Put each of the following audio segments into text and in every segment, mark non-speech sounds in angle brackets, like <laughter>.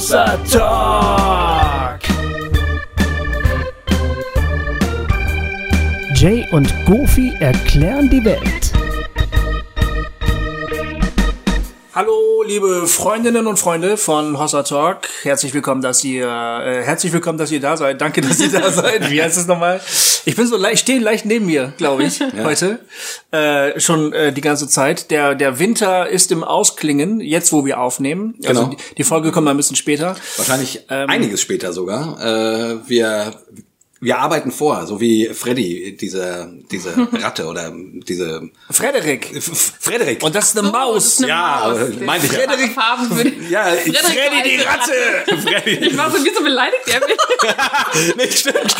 Talk. Jay und Goofy erklären die Welt. Hallo, liebe Freundinnen und Freunde von Hossa Talk. Herzlich willkommen, dass ihr, äh, herzlich willkommen, dass ihr da seid. Danke, dass ihr da <laughs> seid. Wie heißt es nochmal? Ich bin so leicht, stehe leicht neben mir, glaube ich, <laughs> heute. Äh, schon äh, die ganze Zeit. Der, der Winter ist im Ausklingen, jetzt wo wir aufnehmen. Also Genau. die, die Folge kommt mal ein bisschen später. Wahrscheinlich Ähm, einiges später sogar. Äh, wir, wir arbeiten vor, so wie Freddy, diese, diese <laughs> Ratte oder diese Frederik. F Frederik. Und das ist eine Oh, Maus. das ist eine Ja, Maus. meinte ich ja. Frederik Farben für die ja, Frederik, Freddy die alte Ratte. <laughs> Ich war so, wieso beleidigt er mich? nicht stimmt.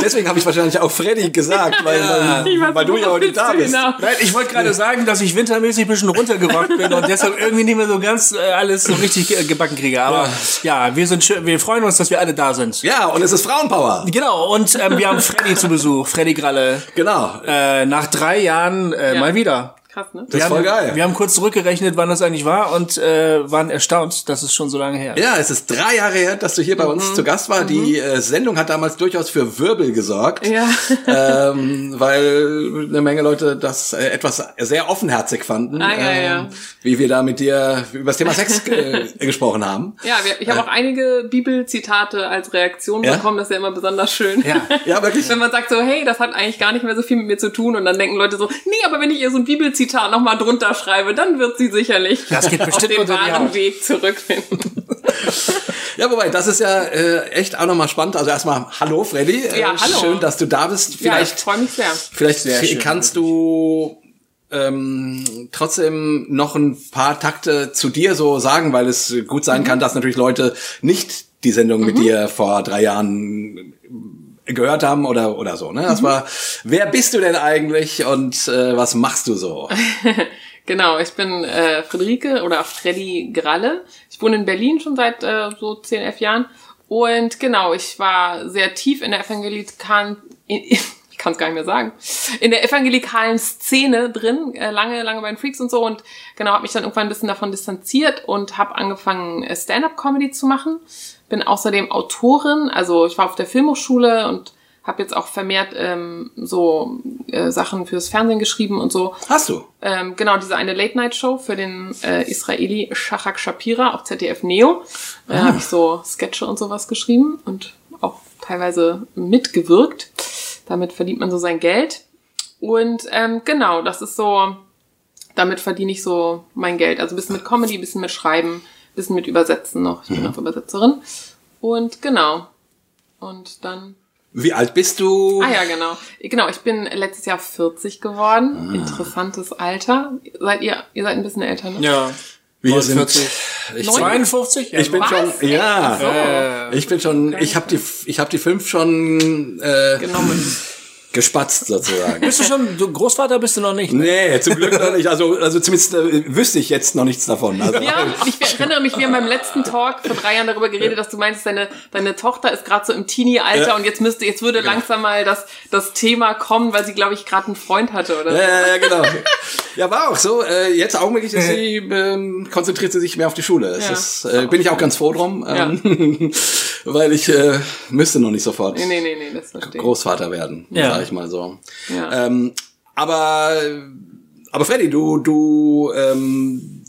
Deswegen habe ich wahrscheinlich auch Freddy gesagt, weil, war weil, weil so, du ja heute da bist. hinaus? Nein, ich wollte gerade sagen, dass ich wintermäßig ein bisschen runtergerockt bin und deshalb irgendwie nicht mehr so ganz äh, alles so richtig gebacken kriege. Aber ja, wir sind schön, wir freuen uns, dass wir alle da sind. Ja, und es ist Frauenpower. Genau, und ähm, wir haben Freddy zu Besuch, Freddy Gralle. Genau. Äh, nach drei Jahren äh, Ja. mal wieder. Krass, ne? Das ist wir voll haben, geil. Wir haben kurz zurückgerechnet, wann das eigentlich war und äh, waren erstaunt, dass es schon so lange her ist. Ja, es ist drei Jahre her, dass du hier bei Mhm. uns zu Gast war. Die äh, Sendung hat damals durchaus für Wirbel gesorgt. Ja. <laughs> ähm, weil eine Menge Leute das äh, etwas sehr offenherzig fanden, Ah, ja, ja. ähm, wie wir da mit dir über das Thema Sex äh, <laughs> gesprochen haben. Ja, wir, ich habe auch einige Bibelzitate als Reaktion Ja? bekommen. Das ist ja immer besonders schön. Ja. Ja, wirklich. <laughs> Wenn man sagt so, hey, das hat eigentlich gar nicht mehr so viel mit mir zu tun und dann denken Leute so, nee, aber wenn ich ihr so ein Bibelzitat nochmal drunter schreibe, dann wird sie sicherlich Das geht auf bestimmt den unter die wahren. Weg zurückfinden. Ja, wobei, das ist ja äh, echt auch nochmal spannend. Also erstmal, hallo Freddy. Äh, Ja, hallo. Schön, dass du da bist. ja, ich Vielleicht, freue mich sehr. vielleicht Sehr schön, kannst du ähm, trotzdem noch ein paar Takte zu dir so sagen, weil es gut sein kann, dass natürlich Leute nicht die Sendung mit dir vor drei Jahren gehört haben oder oder so. Ne? Das war, wer bist du denn eigentlich und äh, was machst du so? <laughs> Genau, ich bin äh, Friederike oder Freddy Gralle. Ich wohne in Berlin schon seit äh, so 10, 11 Jahren. Und genau, ich war sehr tief in der evangelikalen, in, <laughs> ich kann es gar nicht mehr sagen, in der evangelikalen Szene drin, äh, lange, lange bei den Freaks und so. Und genau, habe mich dann irgendwann ein bisschen davon distanziert und habe angefangen, äh, Stand-up-Comedy zu machen. Bin außerdem Autorin, also ich war auf der Filmhochschule und habe jetzt auch vermehrt ähm, so äh, Sachen fürs Fernsehen geschrieben und so. Hast du? Ähm, genau, diese eine Late-Night-Show für den äh, Israeli Shachak Shapira auf ZDF Neo. Da Ah. habe ich so Sketche und sowas geschrieben und auch teilweise mitgewirkt. Damit verdient man so sein Geld. Und ähm, genau, das ist so, damit verdiene ich so mein Geld. Also ein bisschen mit Comedy, ein bisschen mit Schreiben, bisschen mit Übersetzen noch. Ich bin Mhm. auch Übersetzerin. Und genau. Und dann Wie alt bist du? Ah ja, genau. Genau, ich bin letztes Jahr 40 geworden. Ah. Interessantes Alter. Seid ihr, ihr seid ein bisschen älter, ne? Ja. Wir sind 49. ich, 52? Ja, ich bin Was? schon ja. So. Ich bin schon, ich habe die, ich habe die fünf schon äh, Genommen. Gespatzt sozusagen. Bist du schon, du Großvater bist du noch nicht? ne? nee, zum Glück noch nicht. Also, also zumindest äh, wüsste ich jetzt noch nichts davon. Also, Ja, ich erinnere mich, wir haben beim letzten Talk vor drei Jahren darüber geredet, dass du meintest, deine, deine Tochter ist gerade so im Teenie-Alter Ja. und jetzt müsste, jetzt würde langsam mal das, das Thema kommen, weil sie, glaube ich, gerade einen Freund hatte, oder? Ja, ja, ja, genau. Ja, war auch so. Äh, jetzt augenblicklich ist sie, ähm, konzentriert sie sich mehr auf die Schule. Das Ja. ist, äh, bin ich auch ganz froh drum, ähm, <laughs> weil ich äh, müsste noch nicht sofort Nee, nee, nee, nee, das verstehe. Großvater werden, Ja. Sag ich mal so. Ja. Ähm, aber, aber Freddy, du, du, ähm,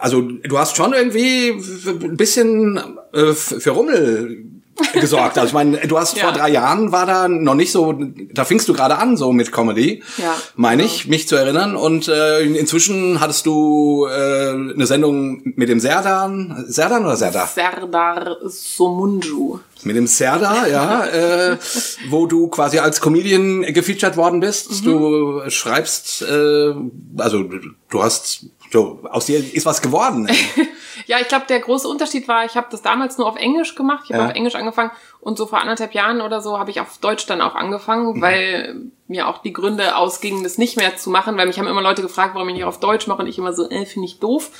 also du hast schon irgendwie ein bisschen äh, für Rummel gesorgt. Also ich meine, du hast Ja. vor drei Jahren war da noch nicht so, da fingst du gerade an so mit Comedy, Ja. meine ich, mich zu erinnern. Und äh, inzwischen hattest du äh, eine Sendung mit dem Serdan, Serdan oder Serdar? Serdar Somunju. Mit dem Serdar, ja, äh, <laughs> wo du quasi als Comedian gefeatured worden bist. Du schreibst, äh, also du, hast, so, aus dir ist was geworden. <laughs> Ja, ich glaube, der große Unterschied war, ich habe das damals nur auf Englisch gemacht. Ich habe Ja. auf Englisch angefangen und so vor anderthalb Jahren oder so habe ich auf Deutsch dann auch angefangen, Mhm. weil mir auch die Gründe ausgingen, das nicht mehr zu machen, weil mich haben immer Leute gefragt, warum ich nicht auf Deutsch mache und ich immer so, äh, finde ich doof.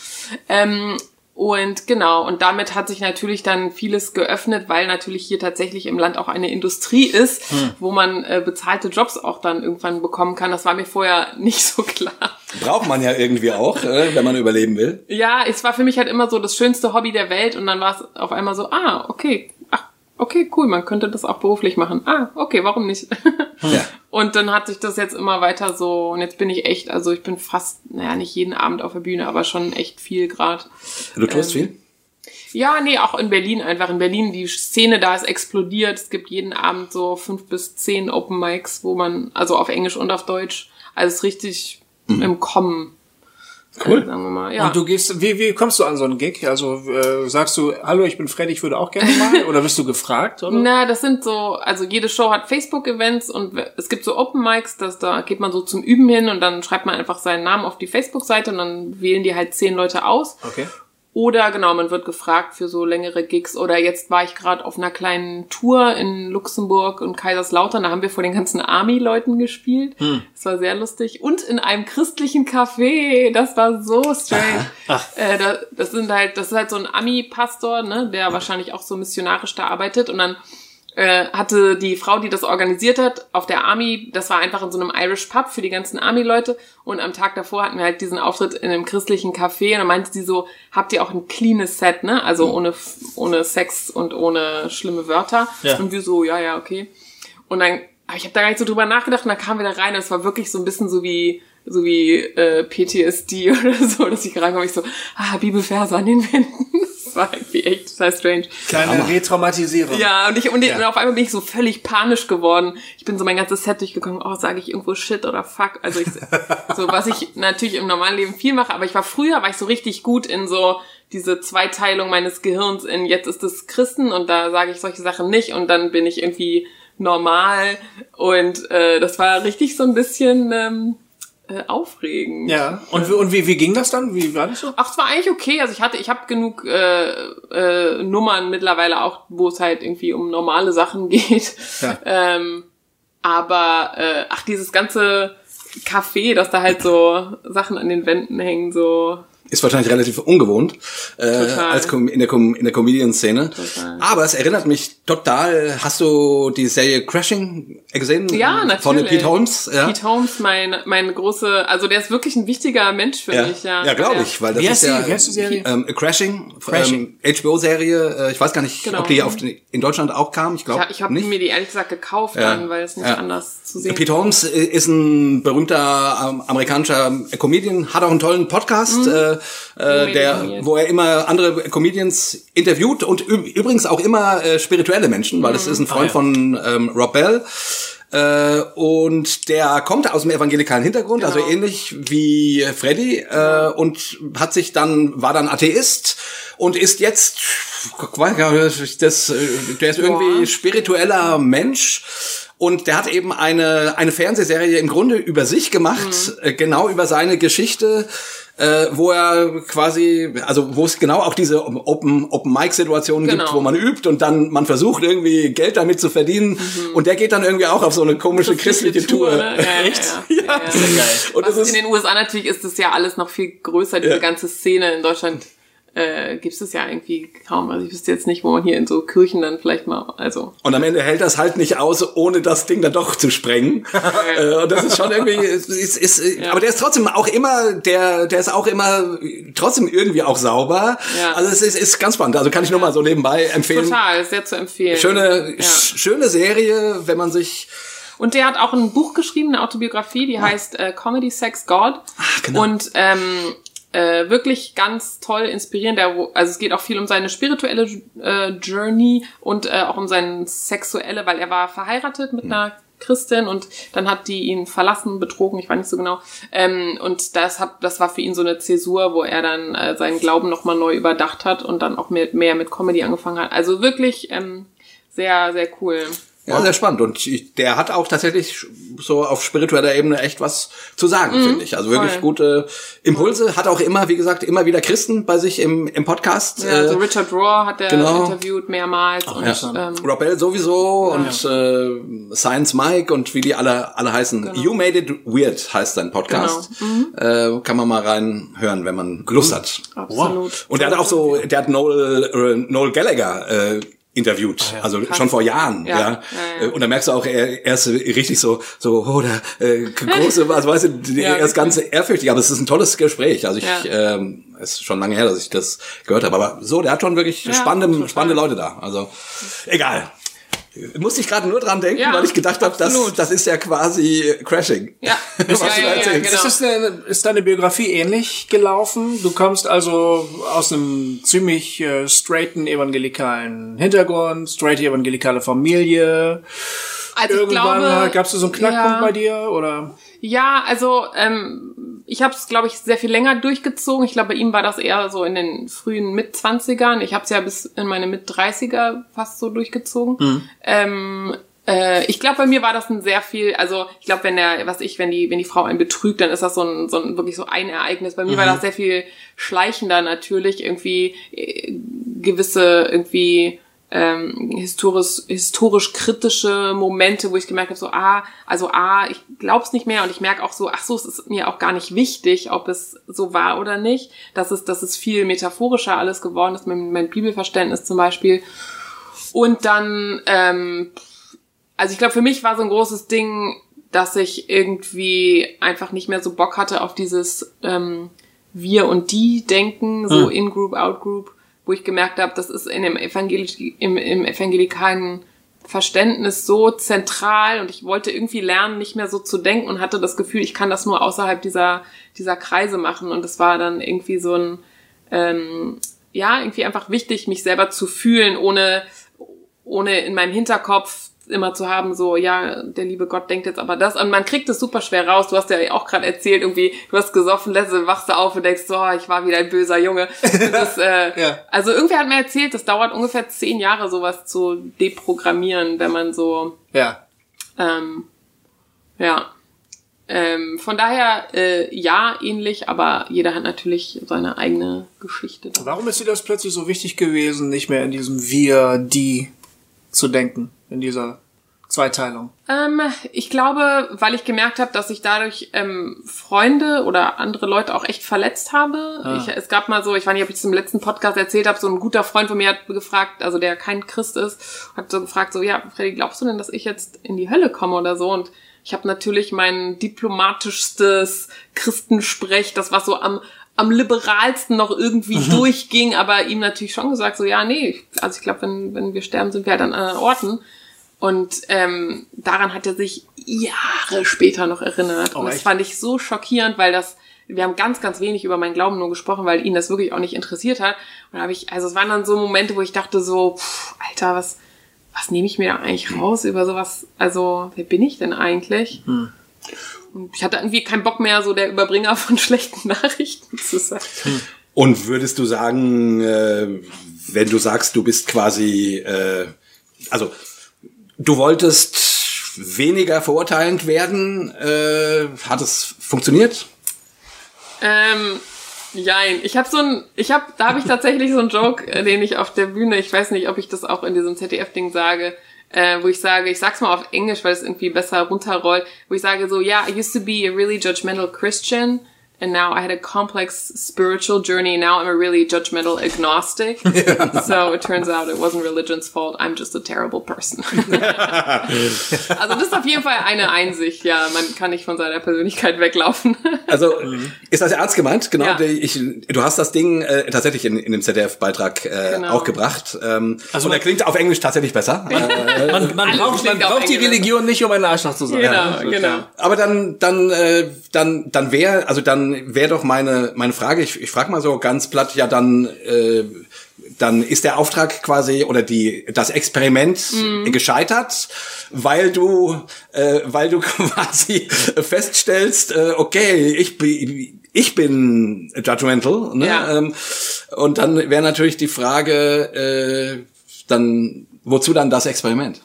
Ähm, Und genau, und damit hat sich natürlich dann vieles geöffnet, weil natürlich hier tatsächlich im Land auch eine Industrie ist, wo man äh, bezahlte Jobs auch dann irgendwann bekommen kann. Das war mir vorher <laughs> nicht so klar. Braucht man ja irgendwie auch, äh, wenn man überleben will. Ja, es war für mich halt immer so das schönste Hobby der Welt und dann war es auf einmal so, ah, okay, okay, cool, man könnte das auch beruflich machen. Ah, okay, warum nicht? Ja. <laughs> Und dann hat sich das jetzt immer weiter so, und jetzt bin ich echt, also ich bin fast, naja, nicht jeden Abend auf der Bühne, aber schon echt viel grad. Du tust Ähm, viel? Ja, nee, auch in Berlin einfach. In Berlin, die Szene da ist explodiert. Es gibt jeden Abend so fünf bis zehn Open Mics, wo man, also auf Englisch und auf Deutsch, alles richtig im Kommen. Cool. Sagen wir mal. Ja. Und du gehst, wie, wie kommst du an so einen Gig? Also äh, sagst du, hallo, ich bin Freddy, ich würde auch gerne mal? Oder wirst du gefragt? Oder? Na, das sind so, also jede Show hat Facebook-Events und es gibt so Open Mics, dass da geht man so zum Üben hin und dann schreibt man einfach seinen Namen auf die Facebook-Seite und dann wählen die halt zehn Leute aus. Okay. Oder genau, man wird gefragt für so längere Gigs. Oder jetzt war ich gerade auf einer kleinen Tour in Luxemburg und Kaiserslautern. Da haben wir vor den ganzen Army-Leuten gespielt. Das war sehr lustig. Und in einem christlichen Café. Das war so strange. <laughs> Äh, da, das sind halt, das ist halt so ein Ami-Pastor, ne, der wahrscheinlich auch so missionarisch da arbeitet. Und dann äh, hatte die Frau, die das organisiert hat, auf der Army, das war einfach in so einem Irish Pub für die ganzen Army-Leute und am Tag davor hatten wir halt diesen Auftritt in einem christlichen Café und dann meinte sie so, habt ihr auch ein cleanes Set, ne? Also ohne, ohne Sex und ohne schlimme Wörter. Ja. Und wir so, ja, ja, okay. Und dann, aber ich habe da gar nicht so drüber nachgedacht und dann kamen wir da rein und es war wirklich so ein bisschen so wie so wie äh, PTSD <laughs> oder so, dass ich reinkomme, ich so, ah, Bibelverse an den Wänden. <laughs> Das war irgendwie echt total strange. Kleine Retraumatisierung. Ja, und ich und, ich, Ja. und auf einmal bin ich so völlig panisch geworden. Ich bin so mein ganzes Set durchgegangen, oh, sage ich irgendwo Shit oder Fuck. Also ich <laughs> so was ich natürlich im normalen Leben viel mache, aber ich war früher war ich so richtig gut in so diese Zweiteilung meines Gehirns in jetzt ist es Christen und da sage ich solche Sachen nicht und dann bin ich irgendwie normal und äh, das war richtig so ein bisschen ähm, äh, aufregend. Ja. Und, wie- und wie, wie ging das dann? Wie war das so? Ach, es war eigentlich okay. Also ich hatte, ich habe genug äh, äh, Nummern mittlerweile auch, wo es halt irgendwie um normale Sachen <laughs> geht. Ja. Ähm, aber äh, ach, dieses ganze Café, dass da halt so Sachen an den Wänden hängen, so Ist wahrscheinlich relativ ungewohnt äh, Total. als Com in der, Com in der Comedian-Szene. Aber es erinnert mich total. Hast du die Serie Crashing gesehen? Ja, natürlich. Von Pete Holmes. Ja, Pete Holmes, mein, mein große, also der ist wirklich ein wichtiger Mensch für ja, mich, ja. ja glaube Ja. ich, weil das Wie ist ja wie heißt die Serie? Ähm, Crashing, Crashing. Ähm, HBO-Serie. Äh, ich weiß gar nicht, Genau. ob die auf die, in Deutschland auch kam. Ich glaube Ich, ich habe mir die ehrlich gesagt gekauft Ja. dann, weil es nicht Ja. anders zu sehen Pete Holmes äh, ist ein berühmter ähm, amerikanischer Comedian, hat auch einen tollen Podcast, äh, äh, der, wo er immer andere Comedians interviewt und übrigens auch immer äh, spirituelle Menschen, weil das ist ein Freund Ah, ja. von ähm, Rob Bell. Äh, und der kommt aus dem evangelikalen Hintergrund, also Genau. ähnlich wie Freddy, äh, und hat sich dann, war dann Atheist und ist jetzt, das, äh, der ist irgendwie spiritueller Mensch. Und der hat eben eine, eine Fernsehserie im Grunde über sich gemacht, Mhm. äh, genau über seine Geschichte, äh, wo er quasi, also wo es genau auch diese Open, Open Mic Situationen gibt, Genau. wo man übt und dann man versucht irgendwie Geld damit zu verdienen. Und der geht dann irgendwie auch auf so eine komische christliche Tour. ne? Ja, Echt? Ja, ja. Und Was das in den USA natürlich ist es ja alles noch viel größer, diese ganze Szene. In Deutschland äh, gibt es ja irgendwie kaum. Also ich wüsste jetzt nicht, wo man hier in so Kirchen dann vielleicht mal, also Und am Ende hält das halt nicht aus, ohne das Ding dann doch zu sprengen. <laughs> Äh, und das ist schon irgendwie, ist, ist, ist, aber der ist trotzdem auch immer, der, der ist auch immer trotzdem irgendwie auch sauber. Ja. Also es ist, ist ganz spannend. Also kann ich nur mal so nebenbei empfehlen. total, sehr zu empfehlen. Schöne, Ja. sch schöne Serie, wenn man sich, Und der hat auch ein Buch geschrieben, eine Autobiografie, die heißt äh, Comedy Sex God. genau. Und ähm, äh, wirklich ganz toll inspirierend. Der, also es geht auch viel um seine spirituelle äh, Journey und äh, auch um seine sexuelle, weil er war verheiratet mit einer Christin und dann hat die ihn verlassen, betrogen, ich weiß nicht so genau. Ähm, und das hat, das war für ihn so eine Zäsur, wo er dann äh, seinen Glauben nochmal neu überdacht hat und dann auch mit, mehr mit Comedy angefangen hat. Also wirklich ähm, sehr, sehr cool. Ja, sehr spannend. Und ich, der hat auch tatsächlich so auf spiritueller Ebene echt was zu sagen, finde ich. Also wirklich Mhm. voll. gute Impulse. Hat auch immer, wie gesagt, immer wieder Christen bei sich im, im Podcast. Ja, also Äh, Richard Rohr hat er genau. interviewt mehrmals und Ja. ähm, Rob Bell sowieso und äh, Science Mike und wie die alle alle heißen. Genau. You Made It Weird heißt sein Podcast. Mhm. Äh, kann man mal reinhören, wenn man Lust hat. absolut. Und der hat auch so, der hat Noel, äh, Noel Gallagher äh, interviewt, ah, ja. also Krass. schon vor Jahren, ja. ja. ja. Und da merkst du auch, er, ist richtig so, so, oh, der äh, große, also weißt du, er ist ganz ehrfürchtig, aber es ist ein tolles Gespräch. Also ich, ähm, es ist schon lange her, dass ich das gehört habe, aber so, der hat schon wirklich spannende, spannende Leute da. Also egal. Musste ich gerade nur dran denken, ja, weil ich gedacht habe, das, das ist ja quasi Crashing. Ja, <laughs> was ja, du ja, ja, genau. ist, eine, ist deine Biografie ähnlich gelaufen? Du kommst also aus einem ziemlich äh, straighten evangelikalen Hintergrund, straight evangelikale Familie. Also Irgendwann gab es so einen Knackpunkt bei dir oder? Ja, also ähm, ich habe es, glaube ich, sehr viel länger durchgezogen. Ich glaube, bei ihm war das eher so in den frühen Mitzwanzigern. Ich habe es ja bis in meine Mit-30er fast so durchgezogen. Mhm. Ähm, äh, ich glaube, bei mir war das ein sehr viel, also ich glaube, wenn der, was ich, wenn die, wenn die Frau einen betrügt, dann ist das so ein, so ein wirklich so ein Ereignis. Bei mir mhm. war das sehr viel schleichender natürlich, irgendwie äh, gewisse irgendwie ähm, historisch, historisch kritische Momente, wo ich gemerkt habe, so, ah, also ah, ich glaub's nicht mehr und ich merke auch so, ach so, es ist mir auch gar nicht wichtig, ob es so war oder nicht. Das ist, das ist viel metaphorischer alles geworden ist, mein, mein Bibelverständnis zum Beispiel. Und dann, ähm, also ich glaube, für mich war so ein großes Ding, dass ich irgendwie einfach nicht mehr so Bock hatte auf dieses ähm, Wir und die denken, so hm. In-Group, Out-Group wo ich gemerkt habe, das ist in dem Evangelisch, im, im evangelikalen Verständnis so zentral und ich wollte irgendwie lernen, nicht mehr so zu denken und hatte das Gefühl, ich kann das nur außerhalb dieser, dieser Kreise machen. Und es war dann irgendwie so ein, ähm, ja, irgendwie einfach wichtig, mich selber zu fühlen, ohne, ohne in meinem Hinterkopf immer zu haben, so, ja, der liebe Gott denkt jetzt aber das. Und man kriegt es super schwer raus. Du hast ja auch gerade erzählt, irgendwie, du hast gesoffen, letzte wachst du auf und denkst, so, oh, ich war wieder ein böser Junge. Das, <laughs> äh, ja. Also irgendwer hat mir erzählt, das dauert ungefähr zehn Jahre, sowas zu deprogrammieren, wenn man so. Ja. Ähm, ja. Ähm, von daher, äh, ja, ähnlich, aber jeder hat natürlich seine eigene Geschichte. Warum ist dir das plötzlich so wichtig gewesen, nicht mehr in diesem Wir, die zu denken? in dieser Zweiteilung? Ähm, ich glaube, weil ich gemerkt habe, dass ich dadurch ähm, Freunde oder andere Leute auch echt verletzt habe. Ah. Ich, es gab mal so, ich weiß nicht, ob ich das im letzten Podcast erzählt habe, so ein guter Freund von mir hat gefragt, also der kein Christ ist, hat so gefragt, so, ja, Freddy, glaubst du denn, dass ich jetzt in die Hölle komme oder so? Und ich habe natürlich mein diplomatischstes Christensprech, das was so am am liberalsten noch irgendwie mhm. durchging, aber ihm natürlich schon gesagt, so ja, nee, also ich glaube, wenn, wenn wir sterben, sind wir halt an anderen Orten. Und ähm, daran hat er sich Jahre später noch erinnert. Oh, und das echt? fand ich so schockierend, weil das, wir haben ganz, ganz wenig über meinen Glauben nur gesprochen, weil ihn das wirklich auch nicht interessiert hat. Und da habe ich, also es waren dann so Momente, wo ich dachte so, pff, Alter, was, was nehme ich mir da eigentlich raus über sowas? Also, wer bin ich denn eigentlich? Hm. Und ich hatte irgendwie keinen Bock mehr, so der Überbringer von <laughs> schlechten Nachrichten zu sein. Und würdest du sagen, äh, wenn du sagst, du bist quasi, äh, also Du wolltest weniger verurteilend werden. Äh, hat es funktioniert? Ähm, Jein. Ich habe so ein, ich habe, da habe ich tatsächlich so einen Joke, äh, den ich auf der Bühne, ich weiß nicht, ob ich das auch in diesem ZDF-Ding sage, äh, wo ich sage, ich sag's mal auf Englisch, weil es irgendwie besser runterrollt, wo ich sage so, yeah, I used to be a really judgmental Christian and now I had a complex spiritual journey. Now I'm a really judgmental agnostic. <laughs> Yeah. So it turns out it wasn't religion's fault. I'm just a terrible person. <laughs> also das ist auf jeden Fall eine Einsicht. Ja, man kann nicht von seiner Persönlichkeit weglaufen. <laughs> also ist das ernst gemeint? Genau. Ja. Ich, du hast das Ding äh, tatsächlich in, in dem ZDF-Beitrag äh, genau. auch gebracht. Ähm, also und er klingt auf Englisch tatsächlich besser. Äh, man, man braucht, man braucht die Religion nicht, um ein Arschloch zu sein. Genau, ja, genau. Aber dann, dann, äh, dann, dann wäre, also dann wäre doch meine, meine Frage, ich, ich frage mal so ganz platt, ja dann, äh, dann ist der Auftrag quasi oder die das Experiment mm. gescheitert, weil du äh, weil du <laughs> quasi feststellst, äh, okay, ich bin ich bin judgmental, ne? Ja. Ähm, und dann wäre natürlich die Frage, äh, dann wozu dann das Experiment?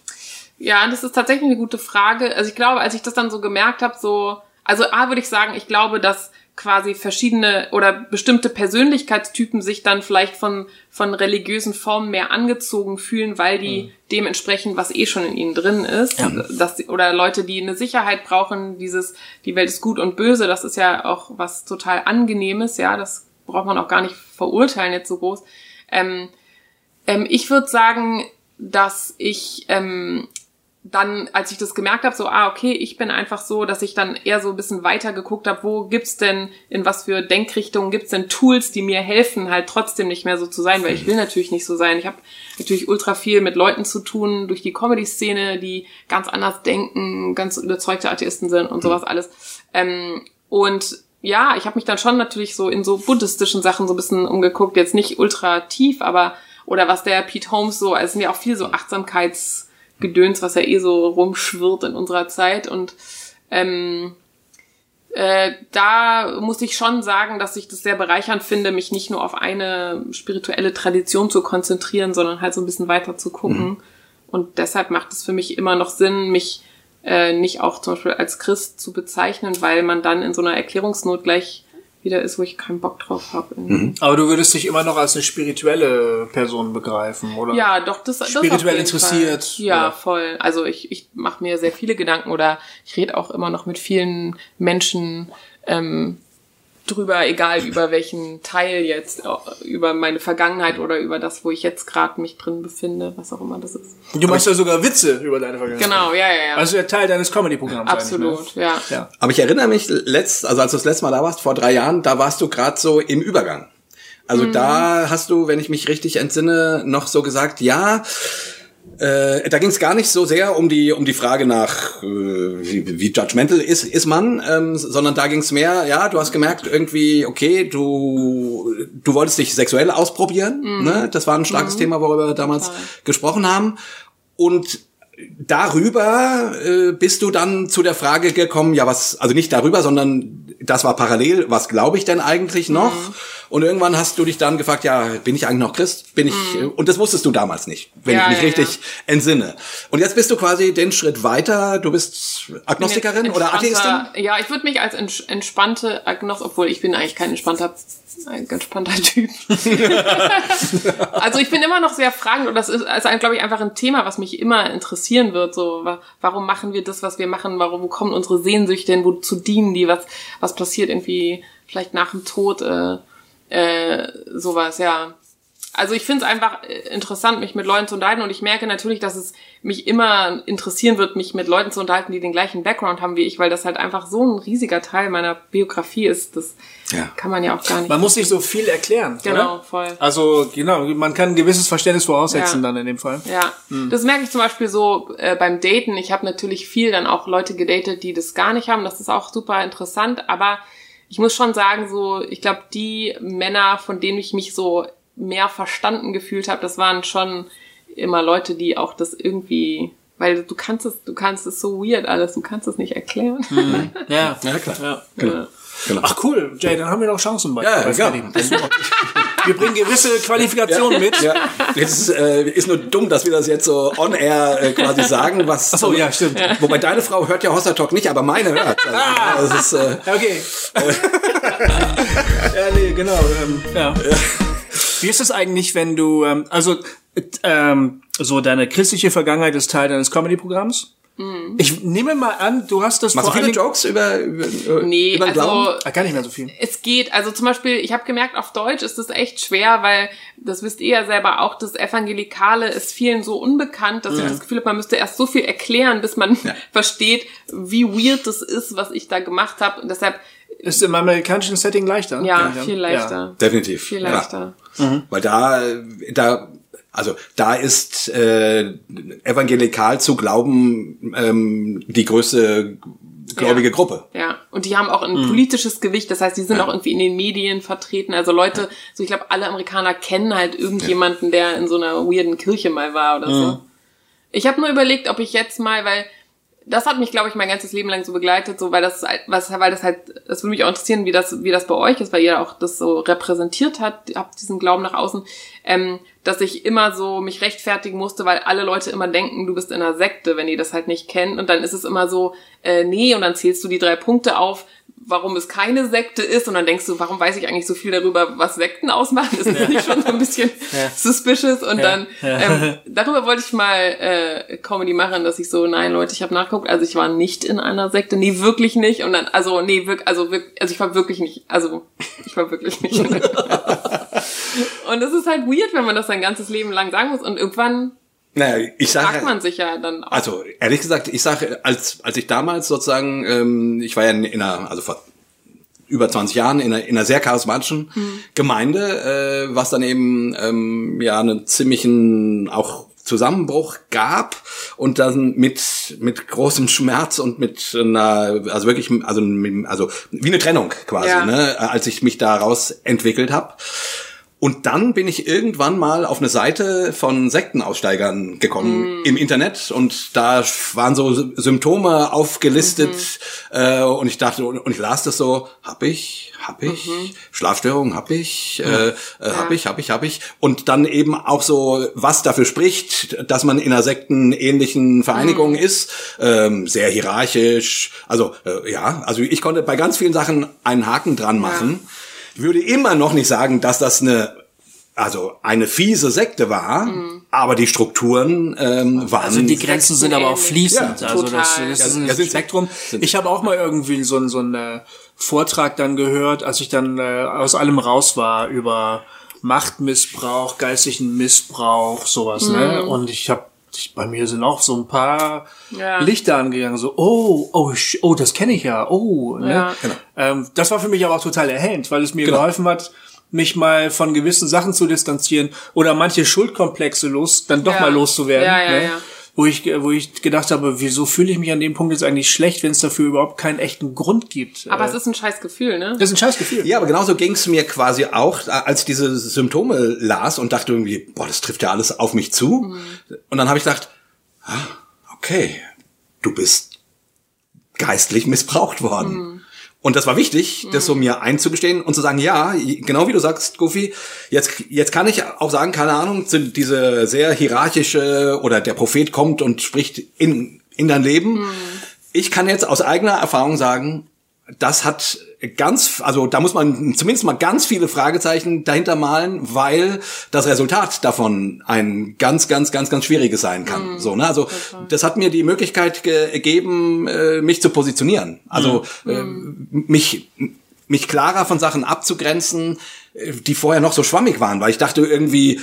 Ja, das ist tatsächlich eine gute Frage. Also ich glaube, als ich das dann so gemerkt habe, so also A würde ich sagen, ich glaube, dass quasi verschiedene oder bestimmte Persönlichkeitstypen sich dann vielleicht von, von religiösen Formen mehr angezogen fühlen, weil die mhm. dementsprechend, was eh schon in ihnen drin ist, ja. dass, oder Leute, die eine Sicherheit brauchen, dieses, die Welt ist gut und böse, das ist ja auch was total Angenehmes, ja, das braucht man auch gar nicht verurteilen jetzt so groß. Ähm, ähm, ich würde sagen, dass ich ähm, dann, als ich das gemerkt habe, so, ah, okay, ich bin einfach so, dass ich dann eher so ein bisschen weiter geguckt habe, wo gibt's denn, in was für Denkrichtungen gibt's denn Tools, die mir helfen, halt trotzdem nicht mehr so zu sein, weil ich will natürlich nicht so sein. Ich habe natürlich ultra viel mit Leuten zu tun, durch die Comedy-Szene, die ganz anders denken, ganz überzeugte Atheisten sind und sowas alles. Ähm, und ja, ich habe mich dann schon natürlich so in so buddhistischen Sachen so ein bisschen umgeguckt, jetzt nicht ultra tief, aber, oder was der Pete Holmes so, also es sind ja auch viel so Achtsamkeits- Gedöns, was ja eh so rumschwirrt in unserer Zeit. Und ähm, äh, da muss ich schon sagen, dass ich das sehr bereichernd finde, mich nicht nur auf eine spirituelle Tradition zu konzentrieren, sondern halt so ein bisschen weiter zu gucken. Mhm. Und deshalb macht es für mich immer noch Sinn, mich äh, nicht auch zum Beispiel als Christ zu bezeichnen, weil man dann in so einer Erklärungsnot gleich wieder ist, wo ich keinen Bock drauf habe. Mhm. Aber du würdest dich immer noch als eine spirituelle Person begreifen, oder? Ja, doch, das, das Spirituell interessiert. Fall. Ja, oder? voll. Also ich, ich mache mir sehr viele Gedanken oder ich rede auch immer noch mit vielen Menschen ähm, drüber, egal über welchen Teil jetzt, über meine Vergangenheit oder über das, wo ich jetzt gerade mich drin befinde, was auch immer das ist. Du machst ja sogar Witze über deine Vergangenheit. Genau, ja, ja, ja. Also der Teil deines Comedy-Programms. Absolut, ne? ja. ja. Aber ich erinnere mich letzt, also als du das letzte Mal da warst, vor drei Jahren, da warst du gerade so im Übergang. Also mhm. da hast du, wenn ich mich richtig entsinne, noch so gesagt, ja, äh, da ging es gar nicht so sehr um die um die Frage nach äh, wie, wie judgmental ist ist man, ähm, sondern da ging es mehr. Ja, du hast gemerkt irgendwie, okay, du du wolltest dich sexuell ausprobieren. Mhm. Ne? Das war ein starkes mhm. Thema, worüber wir damals Total. gesprochen haben. Und darüber äh, bist du dann zu der Frage gekommen, ja was, also nicht darüber, sondern das war parallel, was glaube ich denn eigentlich noch? Mhm. Und irgendwann hast du dich dann gefragt, ja, bin ich eigentlich noch Christ? Bin ich, mhm. und das wusstest du damals nicht, wenn ja, ich mich ja, richtig ja. entsinne. Und jetzt bist du quasi den Schritt weiter, du bist Agnostikerin oder Atheistin? Ja, ich würde mich als entspannte Agnost, obwohl ich bin eigentlich kein entspannter ein ganz spannender Typ. <laughs> also ich bin immer noch sehr fragend und das ist also glaube ich einfach ein Thema, was mich immer interessieren wird. So, warum machen wir das, was wir machen? Warum wo kommen unsere Sehnsüchte hin? Wozu dienen die? Was was passiert irgendwie vielleicht nach dem Tod? Äh, äh, sowas, ja also ich finde es einfach äh, interessant, mich mit Leuten zu unterhalten und ich merke natürlich, dass es mich immer interessieren wird, mich mit Leuten zu unterhalten, die den gleichen Background haben wie ich, weil das halt einfach so ein riesiger Teil meiner Biografie ist. Das ja. kann man ja auch gar nicht. Man muss nicht so viel erklären. Genau, oder? voll. Also genau, man kann ein gewisses Verständnis voraussetzen ja. dann in dem Fall. Ja, hm. das merke ich zum Beispiel so äh, beim Daten. Ich habe natürlich viel dann auch Leute gedatet, die das gar nicht haben. Das ist auch super interessant, aber ich muss schon sagen, so, ich glaube, die Männer, von denen ich mich so mehr verstanden gefühlt habe, das waren schon immer Leute, die auch das irgendwie, weil du kannst es, du kannst es so weird alles, du kannst es nicht erklären. Mhm. Ja, ja klar. Ja. Genau. Genau. Ach cool, Jay, dann haben wir noch Chancen bei, ja, bei ja. <laughs> Wir bringen gewisse Qualifikationen mit. Ja. Jetzt äh, ist nur dumm, dass wir das jetzt so on air äh, quasi sagen. Was, Ach so, ja, stimmt. Wobei deine Frau hört ja Hossa Talk nicht, aber meine hört. Also, ah, das ist, äh, okay. <laughs> ja, nee, genau. Ähm, ja. Wie ist es eigentlich, wenn du, ähm, also ähm, so deine christliche Vergangenheit ist Teil deines Comedy-Programms? Mhm. Ich nehme mal an, du hast das Machst vor du viele Jokes über, über, äh, nee, über den also, Glauben? Ah, gar nicht mehr so viel. Es geht, also zum Beispiel, ich habe gemerkt, auf Deutsch ist das echt schwer, weil, das wisst ihr ja selber auch, das Evangelikale ist vielen so unbekannt, dass mhm. ich das Gefühl habe, man müsste erst so viel erklären, bis man ja. <laughs> versteht, wie weird das ist, was ich da gemacht habe. Und deshalb ist im amerikanischen Setting leichter. Ja, viel leichter. Ja. Definitiv. Viel leichter. Ja. Mhm. Weil da, da, also da ist äh, evangelikal zu glauben ähm, die größte gläubige ja. Gruppe. Ja, und die haben auch ein mhm. politisches Gewicht, das heißt, die sind ja. auch irgendwie in den Medien vertreten. Also Leute, so ich glaube, alle Amerikaner kennen halt irgendjemanden, der in so einer weirden Kirche mal war oder mhm. so. Ich habe nur überlegt, ob ich jetzt mal, weil das hat mich, glaube ich, mein ganzes Leben lang so begleitet, so weil das, was, weil das halt, das würde mich auch interessieren, wie das, wie das bei euch ist, weil ihr auch das so repräsentiert habt, habt diesen Glauben nach außen, ähm, dass ich immer so mich rechtfertigen musste, weil alle Leute immer denken, du bist in einer Sekte, wenn die das halt nicht kennen, und dann ist es immer so, äh, nee, und dann zählst du die drei Punkte auf, warum es keine Sekte ist und dann denkst du, warum weiß ich eigentlich so viel darüber, was Sekten ausmachen? Ist das ja. nicht <laughs> schon so ein bisschen ja. suspicious? Und ja. dann ähm, darüber wollte ich mal äh, Comedy machen, dass ich so, nein Leute, ich habe nachgeguckt, also ich war nicht in einer Sekte, nee, wirklich nicht. Und dann, also nee, wirklich, also wirklich, also ich war wirklich nicht, also ich war wirklich nicht. <laughs> <laughs> und es ist halt weird, wenn man das sein ganzes Leben lang sagen muss und irgendwann Naja, ich sage. Fragt man sich ja dann auch. Also ehrlich gesagt, ich sage, als als ich damals sozusagen, ähm, ich war ja in, in einer, also vor über 20 Jahren in einer, in einer sehr charismatischen Gemeinde, äh, was dann eben ähm, ja einen ziemlichen auch Zusammenbruch gab und dann mit mit großem Schmerz und mit einer also wirklich also also wie eine Trennung quasi, Ja. ne, als ich mich daraus entwickelt habe. Und dann bin ich irgendwann mal auf eine Seite von Sektenaussteigern gekommen im Internet. Und da waren so Sy- Symptome aufgelistet äh, und ich dachte und ich las das so, hab ich, hab ich, Schlafstörungen hab ich, äh, äh, hab ich, hab ich, hab ich. Und dann eben auch so, was dafür spricht, dass man in einer sektenähnlichen Vereinigung ist, ähm, sehr hierarchisch, also äh, ja, also ich konnte bei ganz vielen Sachen einen Haken dran machen würde immer noch nicht sagen, dass das eine also eine fiese Sekte war, aber die Strukturen ähm, waren Also die Grenzen sind aber auch fließend. Ja, also das, total. das Ja, ist ein ja. Spektrum. Sind Ich habe auch mal irgendwie so, einen- so einen äh, Vortrag dann gehört, als ich dann äh, aus allem raus war über Machtmissbrauch, geistigen Missbrauch, sowas. Ne? Und ich habe bei mir sind auch so ein paar Ja. Lichter angegangen, so, oh, oh, oh, das kenne ich ja, oh. Ne? Ja. Genau. Ähm, das war für mich aber auch total erhellend, weil es mir Genau. geholfen hat, mich mal von gewissen Sachen zu distanzieren oder manche Schuldkomplexe los, dann doch Ja. mal loszuwerden. Ja, ja, ne? ja. Wo ich, wo ich gedacht habe, wieso fühle ich mich an dem Punkt jetzt eigentlich schlecht, wenn es dafür überhaupt keinen echten Grund gibt. aber Äh, es ist ein scheiß Gefühl, ne? das ist ein scheiß Gefühl. Ja, aber genauso ging es mir quasi auch, als ich diese Symptome las und dachte irgendwie, boah, das trifft ja alles auf mich zu. Und dann habe ich gedacht, ah, okay, du bist geistlich missbraucht worden. Und das war wichtig, das so mir einzugestehen und zu sagen, ja, genau wie du sagst, Goofy, jetzt, jetzt kann ich auch sagen, keine Ahnung, sind diese sehr hierarchische oder der Prophet kommt und spricht in, in dein Leben. Ich kann jetzt aus eigener Erfahrung sagen, das hat ganz, also da muss man zumindest mal ganz viele Fragezeichen dahinter malen, weil das Resultat davon ein ganz, ganz, ganz, ganz schwieriges sein kann. So, ne? Also das hat mir die Möglichkeit ge gegeben, äh, mich zu positionieren. Also äh, mich mich klarer von Sachen abzugrenzen, äh, die vorher noch so schwammig waren, weil ich dachte irgendwie,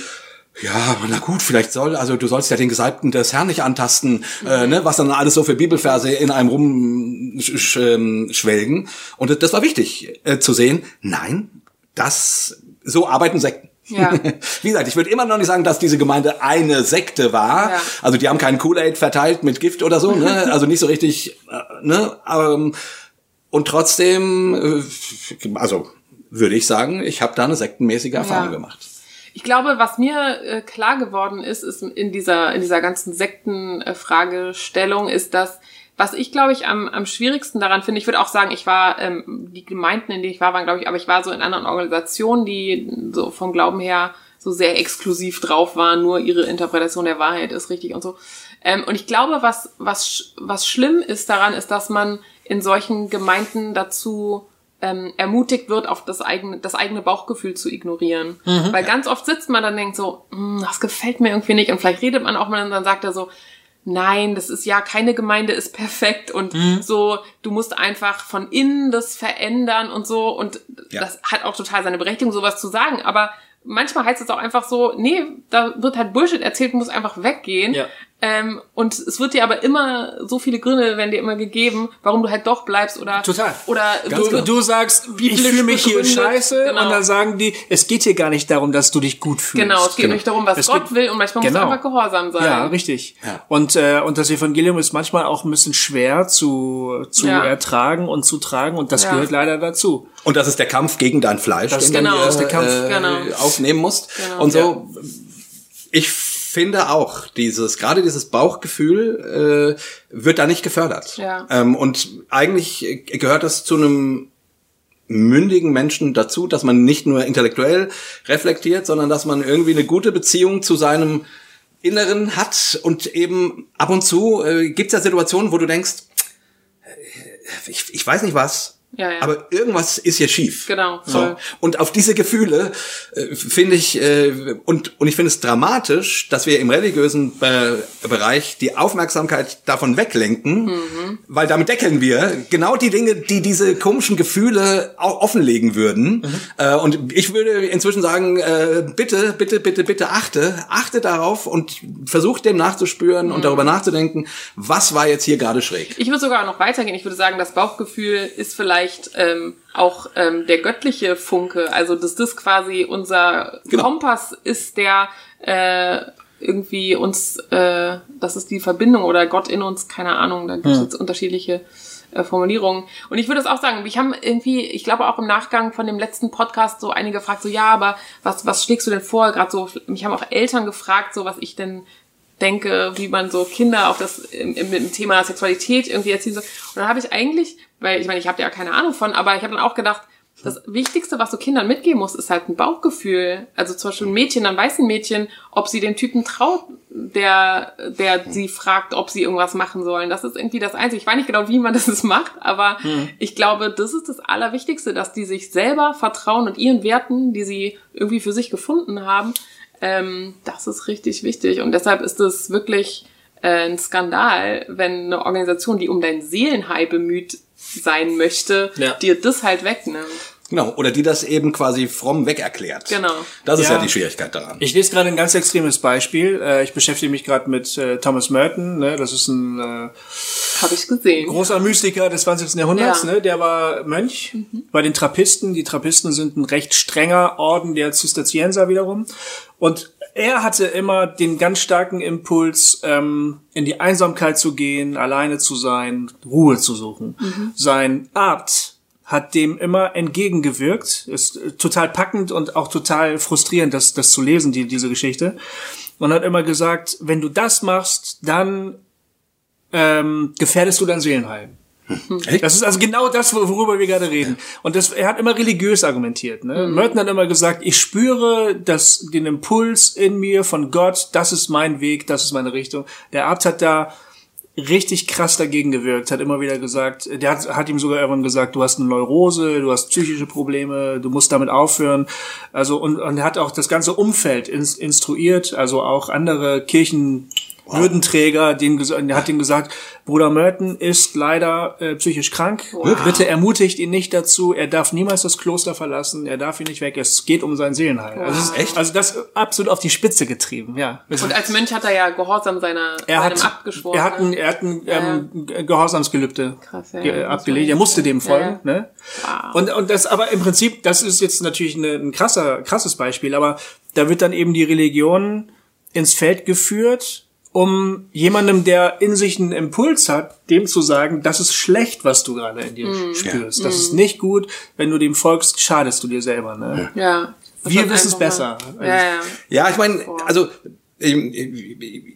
ja, na gut, vielleicht soll, also du sollst ja den Gesalbten des Herrn nicht antasten, äh, ne, was dann alles so für Bibelverse in einem rumschwelgen. Und das- das war wichtig äh, zu sehen. Nein, das, so arbeiten Sekten. Ja. <laughs> Wie gesagt, ich würde immer noch nicht sagen, dass diese Gemeinde eine Sekte war. Ja. Also die haben keinen Kool-Aid verteilt mit Gift oder so, ne? <laughs> Also nicht so richtig, äh, ne? Ähm, und trotzdem, äh, also würde ich sagen, ich habe da eine sektenmäßige Erfahrung Ja. gemacht. Ich glaube, was mir äh, klar geworden ist, ist in dieser, in dieser ganzen Sektenfragestellung, ist das, was ich, glaube ich, am, am schwierigsten daran finde, ich würde auch sagen, ich war, ähm, die Gemeinden, in denen ich war, waren, glaube ich, aber ich war so in anderen Organisationen, die so vom Glauben her so sehr exklusiv drauf waren, nur ihre Interpretation der Wahrheit ist richtig und so. Ähm, und ich glaube, was, was, was schlimm ist daran, ist, dass man in solchen Gemeinden dazu ähm, ermutigt wird, auf das eigene, das eigene Bauchgefühl zu ignorieren. Weil ganz oft sitzt man dann und denkt so, "Hm, das gefällt mir irgendwie nicht. Und vielleicht redet man auch mal und dann sagt er so, nein, das ist ja, keine Gemeinde ist perfekt und so, du musst einfach von innen das verändern und so. Und Ja. das hat auch total seine Berechtigung, sowas zu sagen. Aber manchmal heißt es auch einfach so, nee, da wird halt Bullshit erzählt, muss einfach weggehen. Ja. Ähm, und es wird dir aber immer, so viele Gründe werden dir immer gegeben, warum du halt doch bleibst oder, Total. oder Du, du sagst, ich Biblisch fühle mich hier scheiße genau. und dann sagen die, es geht hier gar nicht darum, dass du dich gut fühlst. Genau, es geht Genau. nicht darum, was Es Gott geht- will und manchmal musst Genau. du einfach gehorsam sein. Ja, richtig. Ja. Und, äh, und das Evangelium ist manchmal auch ein bisschen schwer zu, zu Ja. ertragen und zu tragen und das Ja. gehört leider dazu. Und das ist der Kampf gegen dein Fleisch, Das- den genau, du ist der Kampf. äh, Genau. aufnehmen musst. Genau. Und so, ich finde auch, dieses, gerade dieses Bauchgefühl äh, wird da nicht gefördert. Ja. Ähm, und eigentlich gehört das zu einem mündigen Menschen dazu, dass man nicht nur intellektuell reflektiert, sondern dass man irgendwie eine gute Beziehung zu seinem Inneren hat und eben ab und zu äh, gibt es ja Situationen, wo du denkst, äh, ich, ich weiß nicht was, Ja, ja. Aber irgendwas ist hier schief. Genau, So. Und auf diese Gefühle äh, finde ich äh, und und ich finde es dramatisch, dass wir im religiösen Be Bereich die Aufmerksamkeit davon weglenken, Mhm. weil damit deckeln wir genau die Dinge, die diese komischen Gefühle auch offenlegen würden. Mhm. Äh, und ich würde inzwischen sagen, äh, bitte, bitte, bitte, bitte achte, achte darauf und versuch dem nachzuspüren Mhm. und darüber nachzudenken, was war jetzt hier gerade schräg. Ich würde sogar noch weitergehen. Ich würde sagen, das Bauchgefühl ist vielleicht ähm, auch ähm, der göttliche Funke. Also dass das quasi unser Genau. Kompass ist, der äh, irgendwie uns, äh, das ist die Verbindung oder Gott in uns, keine Ahnung, da gibt es jetzt unterschiedliche äh, Formulierungen. Und ich würde es auch sagen, ich haben irgendwie, ich glaube auch im Nachgang von dem letzten Podcast so einige gefragt, so ja, aber was, was schlägst du denn vor? Gerade so, mich haben auch Eltern gefragt, so was ich denn denke, wie man so Kinder auf das im, im, im Thema Sexualität irgendwie erziehen soll. Und dann habe ich eigentlich, weil ich meine, ich habe ja keine Ahnung von, aber ich habe dann auch gedacht, das Wichtigste, was du Kindern mitgeben musst, ist halt ein Bauchgefühl. Also zum Beispiel ein Mädchen, dann weiß ein Mädchen, ob sie den Typen traut, der, der sie fragt, ob sie irgendwas machen sollen. Das ist irgendwie das Einzige. Ich weiß nicht genau, wie man <laughs> das macht, aber ich glaube, das ist das Allerwichtigste, dass die sich selber vertrauen und ihren Werten, die sie irgendwie für sich gefunden haben, ähm, das ist richtig wichtig. Und deshalb ist es wirklich äh, ein Skandal, wenn eine Organisation, die um dein Seelenheil bemüht sein möchte, Ja. dir das halt wegnimmt. Genau, oder die das eben quasi fromm weg erklärt. Genau. Das ist ja, Ja. die Schwierigkeit daran. Ich lese gerade ein ganz extremes Beispiel. Äh, Ich beschäftige mich gerade mit äh, Thomas Merton. Ne? Das ist ein äh, Habe ich gesehen. großer Mystiker des 20. Jahrhunderts. Ja. Ne? Der war Mönch bei den Trappisten. Die Trappisten sind ein recht strenger Orden der Zisterzienser wiederum. Und er hatte immer den ganz starken Impuls, ähm, in die Einsamkeit zu gehen, alleine zu sein, Ruhe zu suchen. Sein Abt hat dem immer entgegengewirkt. Ist äh, total packend und auch total frustrierend, das, das zu lesen, die, diese Geschichte. Und hat immer gesagt, wenn du das machst, dann ähm, gefährdest du dein Seelenheil. Echt? Das ist also genau das, wor- worüber wir gerade reden. Und das, er hat immer religiös argumentiert. Ne? Merton hat immer gesagt, ich spüre das, den Impuls in mir von Gott, das ist mein Weg, das ist meine Richtung. Der Abt hat da richtig krass dagegen gewirkt, hat immer wieder gesagt, der hat, hat ihm sogar irgendwann gesagt, du hast eine Neurose, du hast psychische Probleme, du musst damit aufhören. Also und, und er hat auch das ganze Umfeld ins, instruiert, also auch andere Kirchen Würdenträger, den, der hat ihm gesagt, Bruder Merton ist leider äh, psychisch krank. Bitte ermutigt ihn nicht dazu. Er darf niemals das Kloster verlassen. Er darf ihn nicht weg. Es geht um sein Seelenheil. Also, es ist Echt? also das ist absolut auf die Spitze getrieben. Ja. Und als Mönch hat er ja Gehorsam seiner, er hat, abgeschworen. er hat ein, er hat ein ähm, Gehorsamsgelübde Krass, ja, ge- abgelegt. Er musste dem folgen. Ja, Ne? Und, und das aber im Prinzip, das ist jetzt natürlich eine, ein krasser, krasses Beispiel, aber da wird dann eben die Religion ins Feld geführt, um jemandem, der in sich einen Impuls hat, dem zu sagen, das ist schlecht, was du gerade in dir Mhm. spürst. Das ist nicht gut. Wenn du dem folgst, schadest du dir selber. Ne? ja. Wir wissen es besser. Ja, ja. Ja, ich meine, also ich,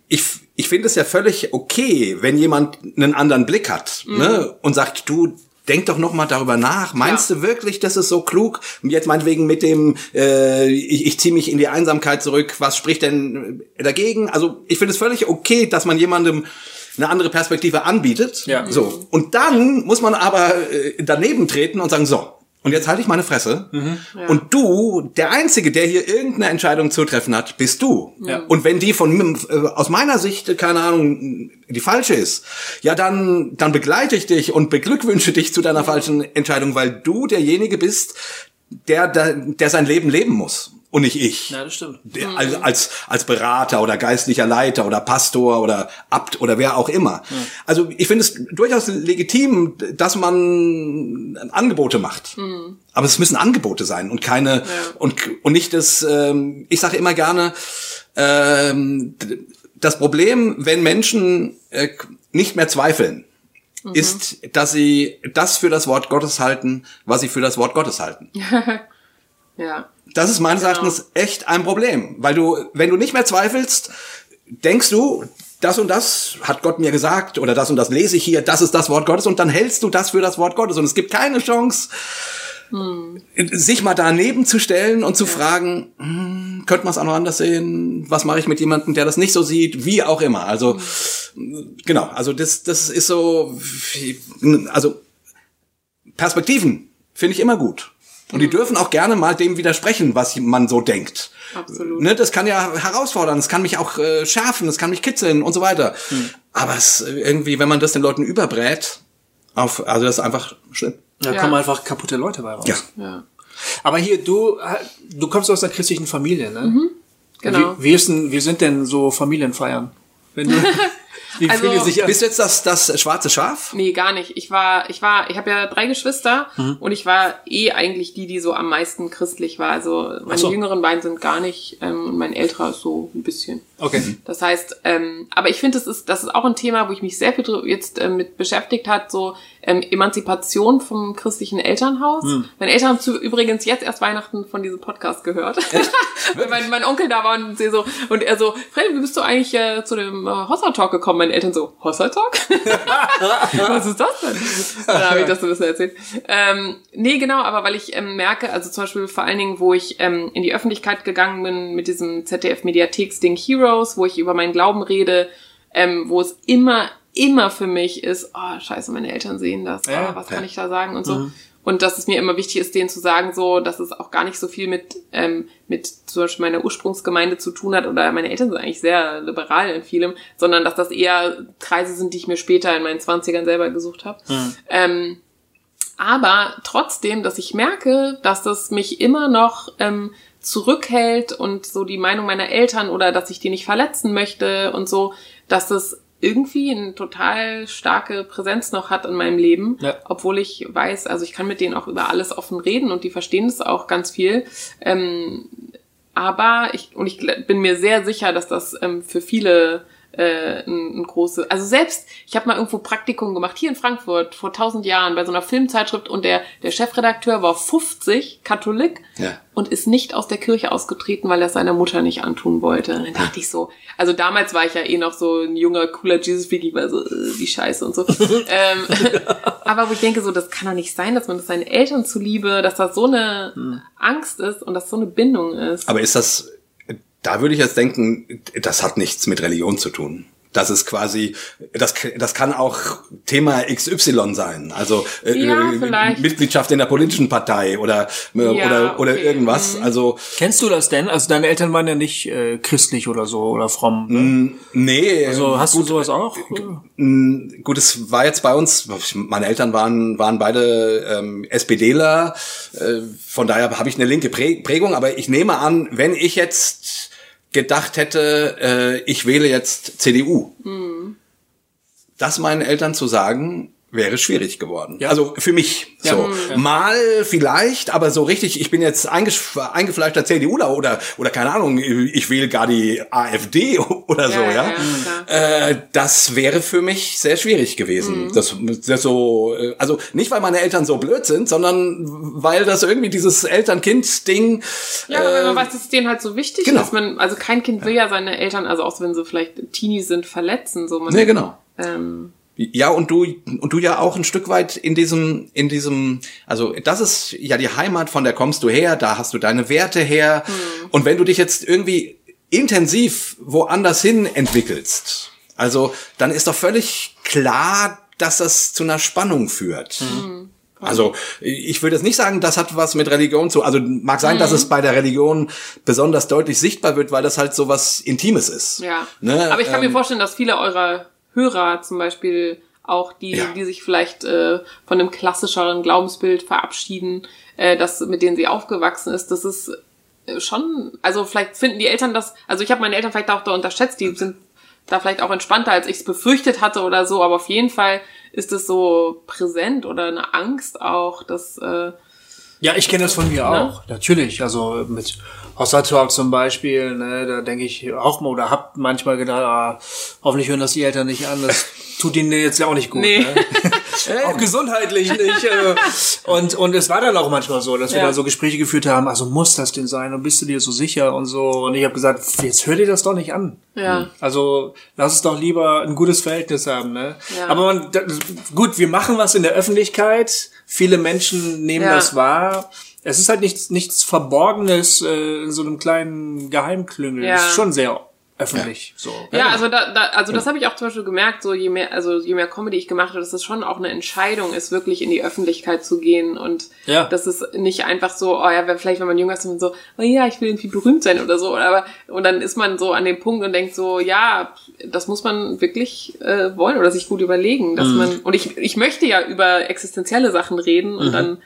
ich, ich finde es ja völlig okay, wenn jemand einen anderen Blick hat ne, und sagt, du denk doch noch mal darüber nach. Meinst Ja. du wirklich, das ist so klug? Jetzt meinetwegen mit dem, äh, ich, ich ziehe mich in die Einsamkeit zurück. Was spricht denn dagegen? Also ich finde es völlig okay, dass man jemandem eine andere Perspektive anbietet. Ja. So und dann muss man aber äh, daneben treten und sagen so. Und jetzt halte ich meine Fresse. Und du, der Einzige, der hier irgendeine Entscheidung zu treffen hat, bist du. Ja. Und wenn die von äh, aus meiner Sicht, keine Ahnung, die falsche ist, ja, dann, dann begleite ich dich und beglückwünsche dich zu deiner falschen Entscheidung, weil du derjenige bist, der, der, der sein Leben leben muss. Und nicht ich. Ja, das stimmt. Der, als, als, als Berater oder geistlicher Leiter oder Pastor oder Abt oder wer auch immer. Also ich finde es durchaus legitim, dass man Angebote macht. Aber es müssen Angebote sein und keine und, und nicht das, ähm, ich sage immer gerne, ähm, das Problem, wenn Menschen äh, nicht mehr zweifeln, ist, dass sie das für das Wort Gottes halten, was sie für das Wort Gottes halten. <laughs> Ja. Das ist meines Genau. Erachtens echt ein Problem, weil du, wenn du nicht mehr zweifelst, denkst du, das und das hat Gott mir gesagt oder das und das lese ich hier, das ist das Wort Gottes und dann hältst du das für das Wort Gottes und es gibt keine Chance, sich mal daneben zu stellen und zu fragen, hm, könnte man es auch noch anders sehen? Was mache ich mit jemandem, der das nicht so sieht? Wie auch immer. Also genau, also das das ist so, also Perspektiven finde ich immer gut. Und die dürfen auch gerne mal dem widersprechen, was man so denkt. Absolut. Ne, das kann ja herausfordern, es kann mich auch äh, schärfen, es kann mich kitzeln und so weiter. Aber es äh, irgendwie, wenn man das den Leuten überbrät, auf, also das ist einfach schlimm. Da Ja. kommen einfach kaputte Leute bei raus. Ja. Ja. Aber hier, du, äh, du kommst aus einer christlichen Familie, ne? Genau. Wie, wie, ist denn, wie sind denn so Familienfeiern? Wenn du, <laughs> wie Also- fühlen die sich? Bist du jetzt das, das schwarze Schaf? Nee, gar nicht. Ich war, ich war, ich habe ja drei Geschwister Mhm. und ich war eh eigentlich die, die so am meisten christlich war. Also meine so. jüngeren beiden sind gar nicht ähm, und mein älterer ist so ein bisschen. Okay. Das heißt, ähm, aber ich finde, das ist, das ist auch ein Thema, wo ich mich sehr viel jetzt ähm, mit beschäftigt hat, so ähm, Emanzipation vom christlichen Elternhaus. Hm. Meine Eltern haben zu, übrigens jetzt erst Weihnachten von diesem Podcast gehört. <laughs> Mein, mein Onkel da war und sie so, und er so, Freddy, wie bist du eigentlich äh, zu dem äh, Hossa Talk gekommen? Meine Eltern so, Hossa Talk? <laughs> Was ist das denn? Da habe ich das so ein bisschen erzählt. Ähm, nee, genau, aber weil ich ähm, merke, also zum Beispiel vor allen Dingen, wo ich ähm, in die Öffentlichkeit gegangen bin mit diesem ZDF-Mediatheks-Ding Heroes, wo ich über meinen Glauben rede, ähm, wo es immer, immer für mich ist, oh, scheiße, meine Eltern sehen das, Ja, oh, was kann ja. ich da sagen und so. Und dass es mir immer wichtig ist, denen zu sagen, so, dass es auch gar nicht so viel mit, ähm, mit zum Beispiel meiner Ursprungsgemeinde zu tun hat oder meine Eltern sind eigentlich sehr liberal in vielem, sondern dass das eher Kreise sind, die ich mir später in meinen Zwanzigern selber gesucht habe. Ähm, aber trotzdem, dass ich merke, dass das mich immer noch ähm, zurückhält und so die Meinung meiner Eltern oder dass ich die nicht verletzen möchte und so, dass das irgendwie eine total starke Präsenz noch hat in meinem Leben, Ja. obwohl ich weiß, also ich kann mit denen auch über alles offen reden und die verstehen das auch ganz viel. Ähm, aber ich und ich bin mir sehr sicher, dass das ähm, für viele äh, ein, ein große, also selbst ich habe mal irgendwo Praktikum gemacht hier in Frankfurt vor tausend Jahren bei so einer Filmzeitschrift und der der Chefredakteur war 50 Katholik Ja. und ist nicht aus der Kirche ausgetreten, weil er es seiner Mutter nicht antun wollte. Dann dachte ich so, also damals war ich ja eh noch so ein junger cooler Jesus Freak, war so äh, wie Scheiße und so. <laughs> ähm, <laughs> aber wo ich denke so, das kann doch nicht sein, dass man das seinen Eltern zuliebe, dass das so eine Angst ist und dass so eine Bindung ist. Aber ist das, da würde ich jetzt denken, das hat nichts mit Religion zu tun. Das ist quasi, das, das kann auch Thema XY sein. Also äh, Ja, äh. Mitgliedschaft in der politischen Partei oder, äh, Ja, oder, oder okay. Mhm. irgendwas. Also Kennst du das denn? Also deine Eltern waren ja nicht äh, christlich oder so oder fromm. Ne? nee, Also hast du sowas auch? gut, es war jetzt bei uns, meine Eltern waren, waren beide ähm, SPDler, äh, von daher habe ich eine linke Prä Prägung, aber ich nehme an, wenn ich jetzt gedacht hätte, äh, ich wähle jetzt CDU, das meinen Eltern zu sagen, wäre schwierig geworden. Ja. Also für mich so. Mal vielleicht, aber so richtig, ich bin jetzt eingefleischter CDUler oder, oder keine Ahnung, ich wähle gar die AfD <laughs> oder so, Ja, ja. ja. Äh, das wäre für mich sehr schwierig gewesen. Mhm. Das, das so, äh, also nicht weil meine Eltern so blöd sind, sondern weil das irgendwie dieses Eltern-Kind-Ding. Ja, aber wenn man weiß, dass es denen halt so wichtig genau. ist, man, also kein Kind will ja seine Eltern, also auch wenn sie vielleicht Teenies sind, verletzen, so man. Nee, genau. Ähm, Ja, und du, und du ja auch ein Stück weit in diesem, in diesem, also das ist ja die Heimat, von der kommst du her, da hast du deine Werte her. Und wenn du dich jetzt irgendwie intensiv woanders hin entwickelst, also dann ist doch völlig klar, dass das zu einer Spannung führt. Also ich würde jetzt nicht sagen, das hat was mit Religion zu. Also mag sein, dass es bei der Religion besonders deutlich sichtbar wird, weil das halt so was Intimes ist. ja. Ne? Aber ich kann Ähm, mir vorstellen, dass viele eurer Hörer zum Beispiel auch die, Ja. die sich vielleicht äh, von einem klassischeren Glaubensbild verabschieden, äh, das mit denen sie aufgewachsen ist, das ist äh, schon, also vielleicht finden die Eltern das, also ich habe meine Eltern vielleicht auch da unterschätzt, die sind da vielleicht auch entspannter, als ich es befürchtet hatte oder so, aber auf jeden Fall ist es so präsent oder eine Angst auch, dass äh, Ja, ich kenne das von mir Ne? auch, natürlich. Also mit Hossa Talk zum Beispiel, ne, da denke ich auch mal oder hab manchmal gedacht, ah, hoffentlich hören das die Eltern nicht an. Das <laughs> tut ihnen jetzt ja auch nicht gut. Nee. Ne? <laughs> auch gesundheitlich nicht. äh. Und, und es war dann auch manchmal so, dass wir Ja. da so Gespräche geführt haben, also muss das denn sein und bist du dir so sicher und so. Und ich habe gesagt, jetzt hör dir das doch nicht an. Ja. Also lass es doch lieber ein gutes Verhältnis haben. Ne? Ja. Aber man, da, gut, wir machen was in der Öffentlichkeit. Viele Menschen nehmen Ja. das wahr. Es ist halt nichts, nichts Verborgenes äh, in so einem kleinen Geheimklüngel. Ja. Es ist schon sehr öffentlich. So. Ja, also da, da also das habe ich auch zum Beispiel gemerkt, so je mehr, also je mehr Comedy ich gemacht habe, dass es schon auch eine Entscheidung ist, wirklich in die Öffentlichkeit zu gehen und Ja. das ist nicht einfach so, oh ja, vielleicht wenn man jünger ist, dann so, oh ja, ich will irgendwie berühmt sein oder so, aber und dann ist man so an dem Punkt und denkt so, ja, das muss man wirklich äh, wollen oder sich gut überlegen, dass man und ich ich möchte ja über existenzielle Sachen reden und dann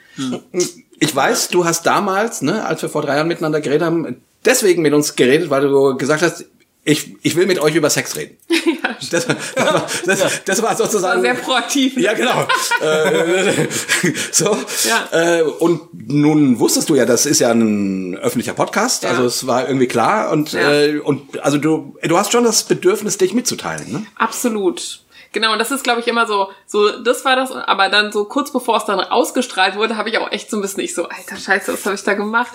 Ich weiß, du hast damals, ne, als wir vor drei Jahren miteinander geredet haben, deswegen mit uns geredet, weil du gesagt hast, ich, ich will mit euch über Sex reden. <laughs> das, das, war, das, das war sozusagen. sehr proaktiv. Ja, genau. <laughs> äh, <laughs> so. Ja. Äh, und nun wusstest du ja, das ist ja ein öffentlicher Podcast, Ja. also es war irgendwie klar und Ja. äh, und also du du hast schon das Bedürfnis, dich mitzuteilen, ne? Absolut. Genau, und das ist, glaube ich, immer so, so, das war das, aber dann so kurz bevor es dann ausgestrahlt wurde, habe ich auch echt so ein bisschen, ich so, alter Scheiße, was habe ich da gemacht?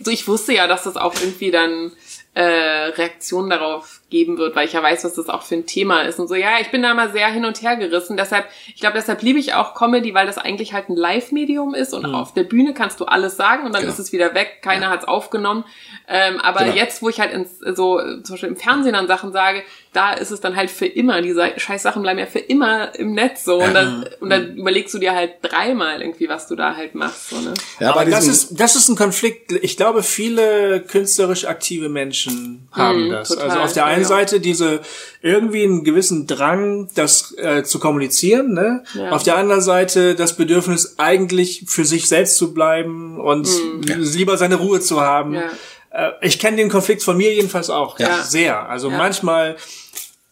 so, ich wusste ja, dass das auch irgendwie dann äh, Reaktionen darauf geben wird, weil ich ja weiß, was das auch für ein Thema ist und so. Ja, ich bin da mal sehr hin und her gerissen. Deshalb, ich glaube, deshalb liebe ich auch Comedy, weil das eigentlich halt ein Live-Medium ist und auf der Bühne kannst du alles sagen und dann Genau. ist es wieder weg. Keiner hat's aufgenommen. Ähm, aber Genau. jetzt, wo ich halt ins, so zum Beispiel im Fernsehen an Sachen sage, da ist es dann halt für immer. Diese scheiß Sachen bleiben ja für immer im Netz so. Und dann, und dann überlegst du dir halt dreimal irgendwie, was du da halt machst. So, ne? Ja, Aber das ist, das ist ein Konflikt. Ich glaube, viele künstlerisch aktive Menschen haben Mhm, das. total, also auf der einen ja. Seite diese irgendwie einen gewissen Drang, das äh, zu kommunizieren, ne? Ja. Auf der anderen Seite das Bedürfnis, eigentlich für sich selbst zu bleiben und lieber seine Ruhe zu haben. Mhm. Ja. Äh, ich kenne den Konflikt von mir jedenfalls auch Ja. sehr. Also Ja. manchmal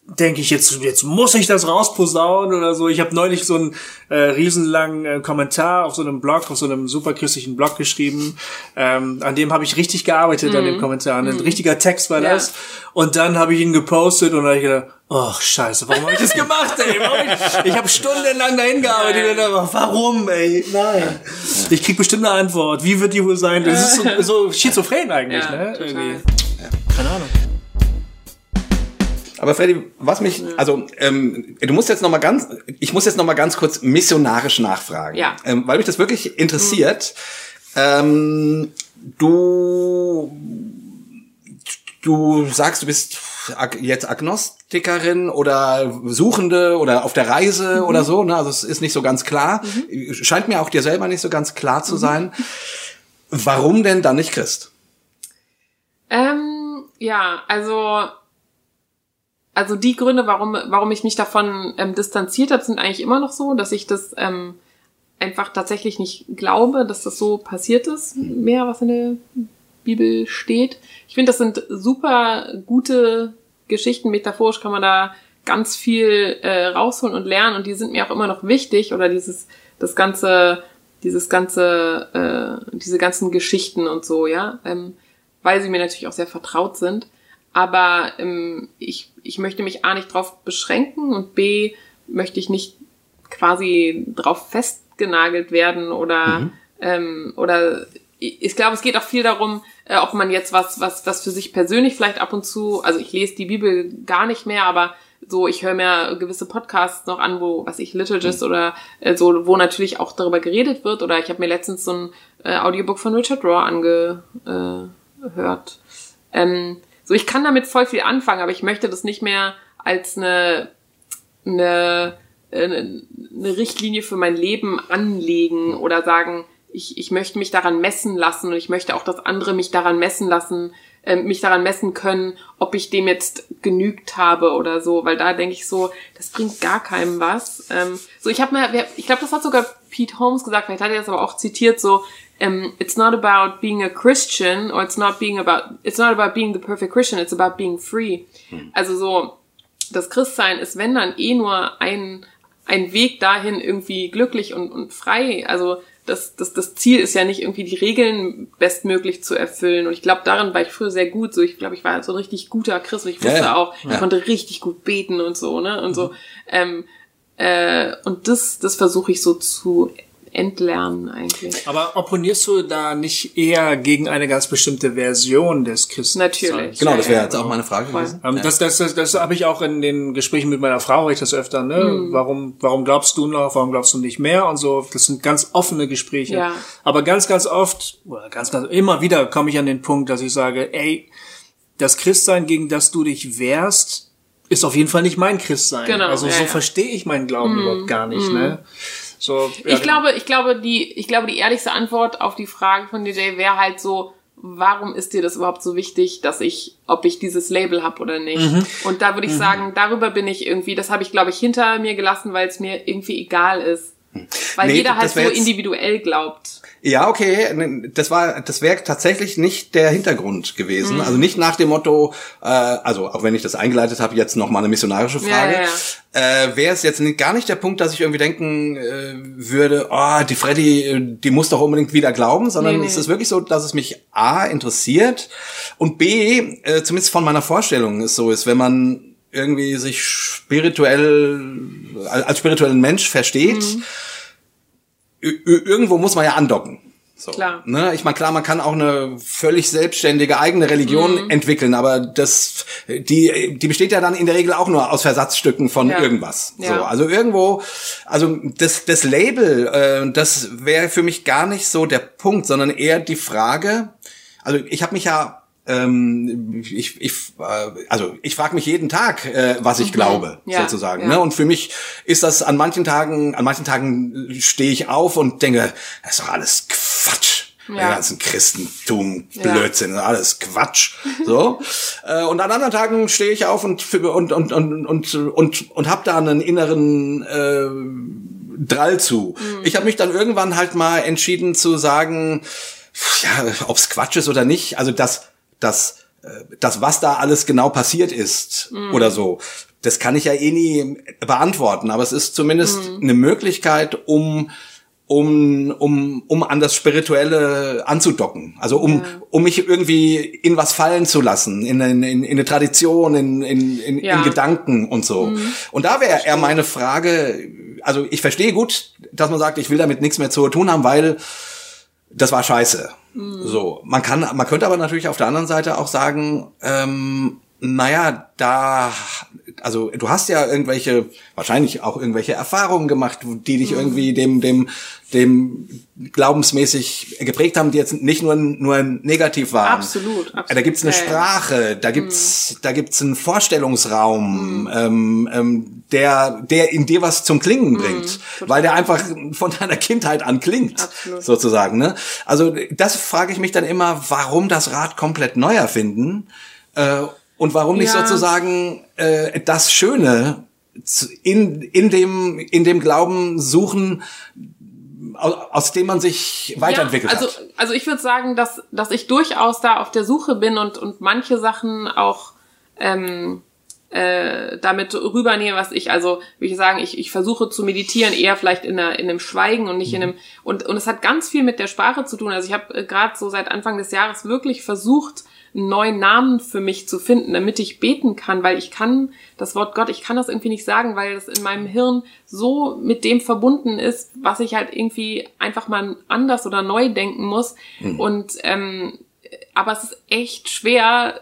denke ich jetzt jetzt muss ich das rausposaunen oder so. Ich habe neulich so einen äh, riesenlangen äh, Kommentar auf so einem Blog, auf so einem superchristlichen Blog geschrieben. Ähm, an dem habe ich richtig gearbeitet an dem Kommentar. Ein richtiger Text war Mhm. Ja. das. Und dann habe ich ihn gepostet und da habe ich gedacht, oh Scheiße, warum habe ich das gemacht, ey? Warum hab ich ich habe stundenlang dahin gearbeitet und dann, warum, ey? Nein. Ich krieg bestimmt eine Antwort. Wie wird die wohl sein? Das ist so, so schizophren eigentlich, Ja, ne? Keine Ahnung. Aber Freddy, was mich, also ähm, du musst jetzt noch mal ganz, ich muss jetzt noch mal ganz kurz missionarisch nachfragen, Ja. ähm, weil mich das wirklich interessiert. Ähm, du, du sagst, du bist jetzt Agnostikerin oder Suchende oder auf der Reise oder so, ne? Also es ist nicht so ganz klar. Scheint mir auch dir selber nicht so ganz klar zu sein. Warum denn dann nicht Christ? Ähm, ja, also also die Gründe, warum warum ich mich davon ähm, distanziert habe, sind eigentlich immer noch so, dass ich das ähm, einfach tatsächlich nicht glaube, dass das so passiert ist, mehr was in der Bibel steht. Ich finde, das sind super gute Geschichten. Metaphorisch kann man da ganz viel äh, rausholen und lernen und die sind mir auch immer noch wichtig oder dieses das ganze dieses ganze äh, diese ganzen Geschichten und so ja ähm, weil sie mir natürlich auch sehr vertraut sind aber ähm, ich ich möchte mich a nicht drauf beschränken und b möchte ich nicht quasi drauf festgenagelt werden oder ähm, oder ich, glaube es geht auch viel darum äh, ob man jetzt was was was für sich persönlich vielleicht ab und zu also ich lese die Bibel gar nicht mehr aber so ich höre mir gewisse Podcasts noch an wo was ich Liturgist oder äh, so wo natürlich auch darüber geredet wird oder ich habe mir letztens so ein äh, Audiobook von Richard Raw angehört ähm, so ich kann damit voll viel anfangen aber ich möchte das nicht mehr als eine eine, eine, Richtlinie für mein Leben anlegen oder sagen, ich, ich möchte mich daran messen lassen und ich möchte auch, dass andere mich daran messen lassen, äh, mich daran messen können, ob ich dem jetzt genügt habe oder so, weil da denke ich so, das bringt gar keinem was. Ähm, so, ich habe mir, ich glaube, das hat sogar Pete Holmes gesagt, vielleicht hat er das aber auch zitiert, so, um, it's not about being a Christian or it's not being about, it's not about being the perfect Christian, it's about being free. Also so, das Christsein ist, wenn dann eh nur ein, ein Weg dahin, irgendwie glücklich und, und frei. Also das, das, das Ziel ist ja nicht irgendwie die Regeln bestmöglich zu erfüllen. Und ich glaube, darin war ich früher sehr gut. So, ich glaube, ich war so ein richtig guter Christ. Und ich Ja, wusste ja. auch, ich Ja. konnte richtig gut beten und so, ne? Und so. Ähm, äh, und das, das versuche ich so zu entlernen eigentlich. Aber opponierst du da nicht eher gegen eine ganz bestimmte Version des Christseins? Natürlich. Genau, das wäre jetzt auch meine Frage gewesen. Ähm, Das, das, das, das habe ich auch in den Gesprächen mit meiner Frau, ich das öfter, ne? Mhm. Warum, warum glaubst du noch, warum glaubst du nicht mehr und so. Das sind ganz offene Gespräche. Ja. Aber ganz, ganz oft, oder ganz, ganz, immer wieder komme ich an den Punkt, dass ich sage, ey, das Christsein, gegen das du dich wehrst, ist auf jeden Fall nicht mein Christsein. Genau, also ja, so ja. verstehe ich meinen Glauben überhaupt gar nicht. Ne? So, ja, Ich glaube, ich glaube, die, ich glaube, die ehrlichste Antwort auf die Frage von DJ wäre halt so, warum ist dir das überhaupt so wichtig, dass ich, ob ich dieses Label habe oder nicht? Mhm. Und da würde ich sagen, darüber bin ich irgendwie, das habe ich, glaube ich, hinter mir gelassen, weil es mir irgendwie egal ist. Weil Nee, jeder halt so jetzt- individuell glaubt. Ja, okay, ne, das war, das wäre tatsächlich nicht der Hintergrund Mhm. gewesen. Also nicht nach dem Motto, äh, also auch wenn ich das eingeleitet habe, jetzt noch mal eine missionarische Frage, Ja, ja, äh, wäre es jetzt gar nicht der Punkt, dass ich irgendwie denken äh, würde, oh, die Freddy, äh, die muss doch unbedingt wieder glauben, sondern Nee, nee. es ist wirklich so, dass es mich a interessiert und b äh, zumindest von meiner Vorstellung es so ist, wenn man irgendwie sich spirituell als spirituellen Mensch versteht, Mhm. irgendwo muss man ja andocken. So, Klar. Ne? Ich meine, klar, man kann auch eine völlig selbstständige eigene Religion Mhm. entwickeln, aber das, die, die besteht ja dann in der Regel auch nur aus Versatzstücken von Ja. irgendwas. Ja. So, also irgendwo, also das, das Label, äh, das wäre für mich gar nicht so der Punkt, sondern eher die Frage. Also ich habe mich ja ähm, ich, ich, äh, also ich frage mich jeden Tag, äh, was ich glaube, Mhm. Ja, sozusagen. ja. Ne? Und für mich ist das an manchen Tagen, an manchen Tagen stehe ich auf und denke, das ist doch alles Quatsch. Ja. Der ganzen Christentum, Ja. Blödsinn, alles Quatsch. So. <laughs> Äh, und an anderen Tagen stehe ich auf und und und und und und, und habe da einen inneren äh, Drall zu. Mhm. Ich habe mich dann irgendwann halt mal entschieden zu sagen, ja, ob's Quatsch ist oder nicht, also das, das, äh, das, was da alles genau passiert ist oder so, das kann ich ja eh nie beantworten, aber es ist zumindest eine Möglichkeit, um um, um, um an das Spirituelle anzudocken. Also um, um mich irgendwie in was fallen zu lassen, in, in, in, in eine Tradition, in, in, in, Ja. in Gedanken und so. Und da wäre eher meine Frage, also ich verstehe gut, dass man sagt, ich will damit nichts mehr zu tun haben, weil das war scheiße. So, man kann, man könnte aber natürlich auf der anderen Seite auch sagen, ähm, naja, da, also du hast ja irgendwelche, wahrscheinlich auch irgendwelche Erfahrungen gemacht, die dich irgendwie dem, dem, dem glaubensmäßig geprägt haben, die jetzt nicht nur, nur negativ waren. Absolut, absolut. Da gibt's eine. Sprache, da gibt's, da gibt's einen Vorstellungsraum, ähm, ähm, der, der in dir was zum Klingen bringt, weil der einfach von deiner Kindheit an klingt, Absolut. sozusagen. Ne? Also das frage ich mich dann immer, warum das Rad komplett neu erfinden äh, und warum nicht Ja. sozusagen äh, das Schöne in, in, dem, in dem Glauben suchen, aus, dem man sich weiterentwickelt ja, also, hat. Also ich würde sagen, dass, dass ich durchaus da auf der Suche bin und, und manche Sachen auch ähm, äh, damit rübernehme, was ich, also würde ich sagen, ich, ich versuche zu meditieren, eher vielleicht in, einer, in einem Schweigen und nicht in einem, und, und es hat ganz viel mit der Sprache zu tun. Also ich habe äh, gerade so seit Anfang des Jahres wirklich versucht, einen neuen Namen für mich zu finden, damit ich beten kann, weil ich kann das Wort Gott, ich kann das irgendwie nicht sagen, weil das in meinem Hirn so mit dem verbunden ist, was ich halt irgendwie einfach mal anders oder neu denken muss. Und ähm, aber es ist echt schwer,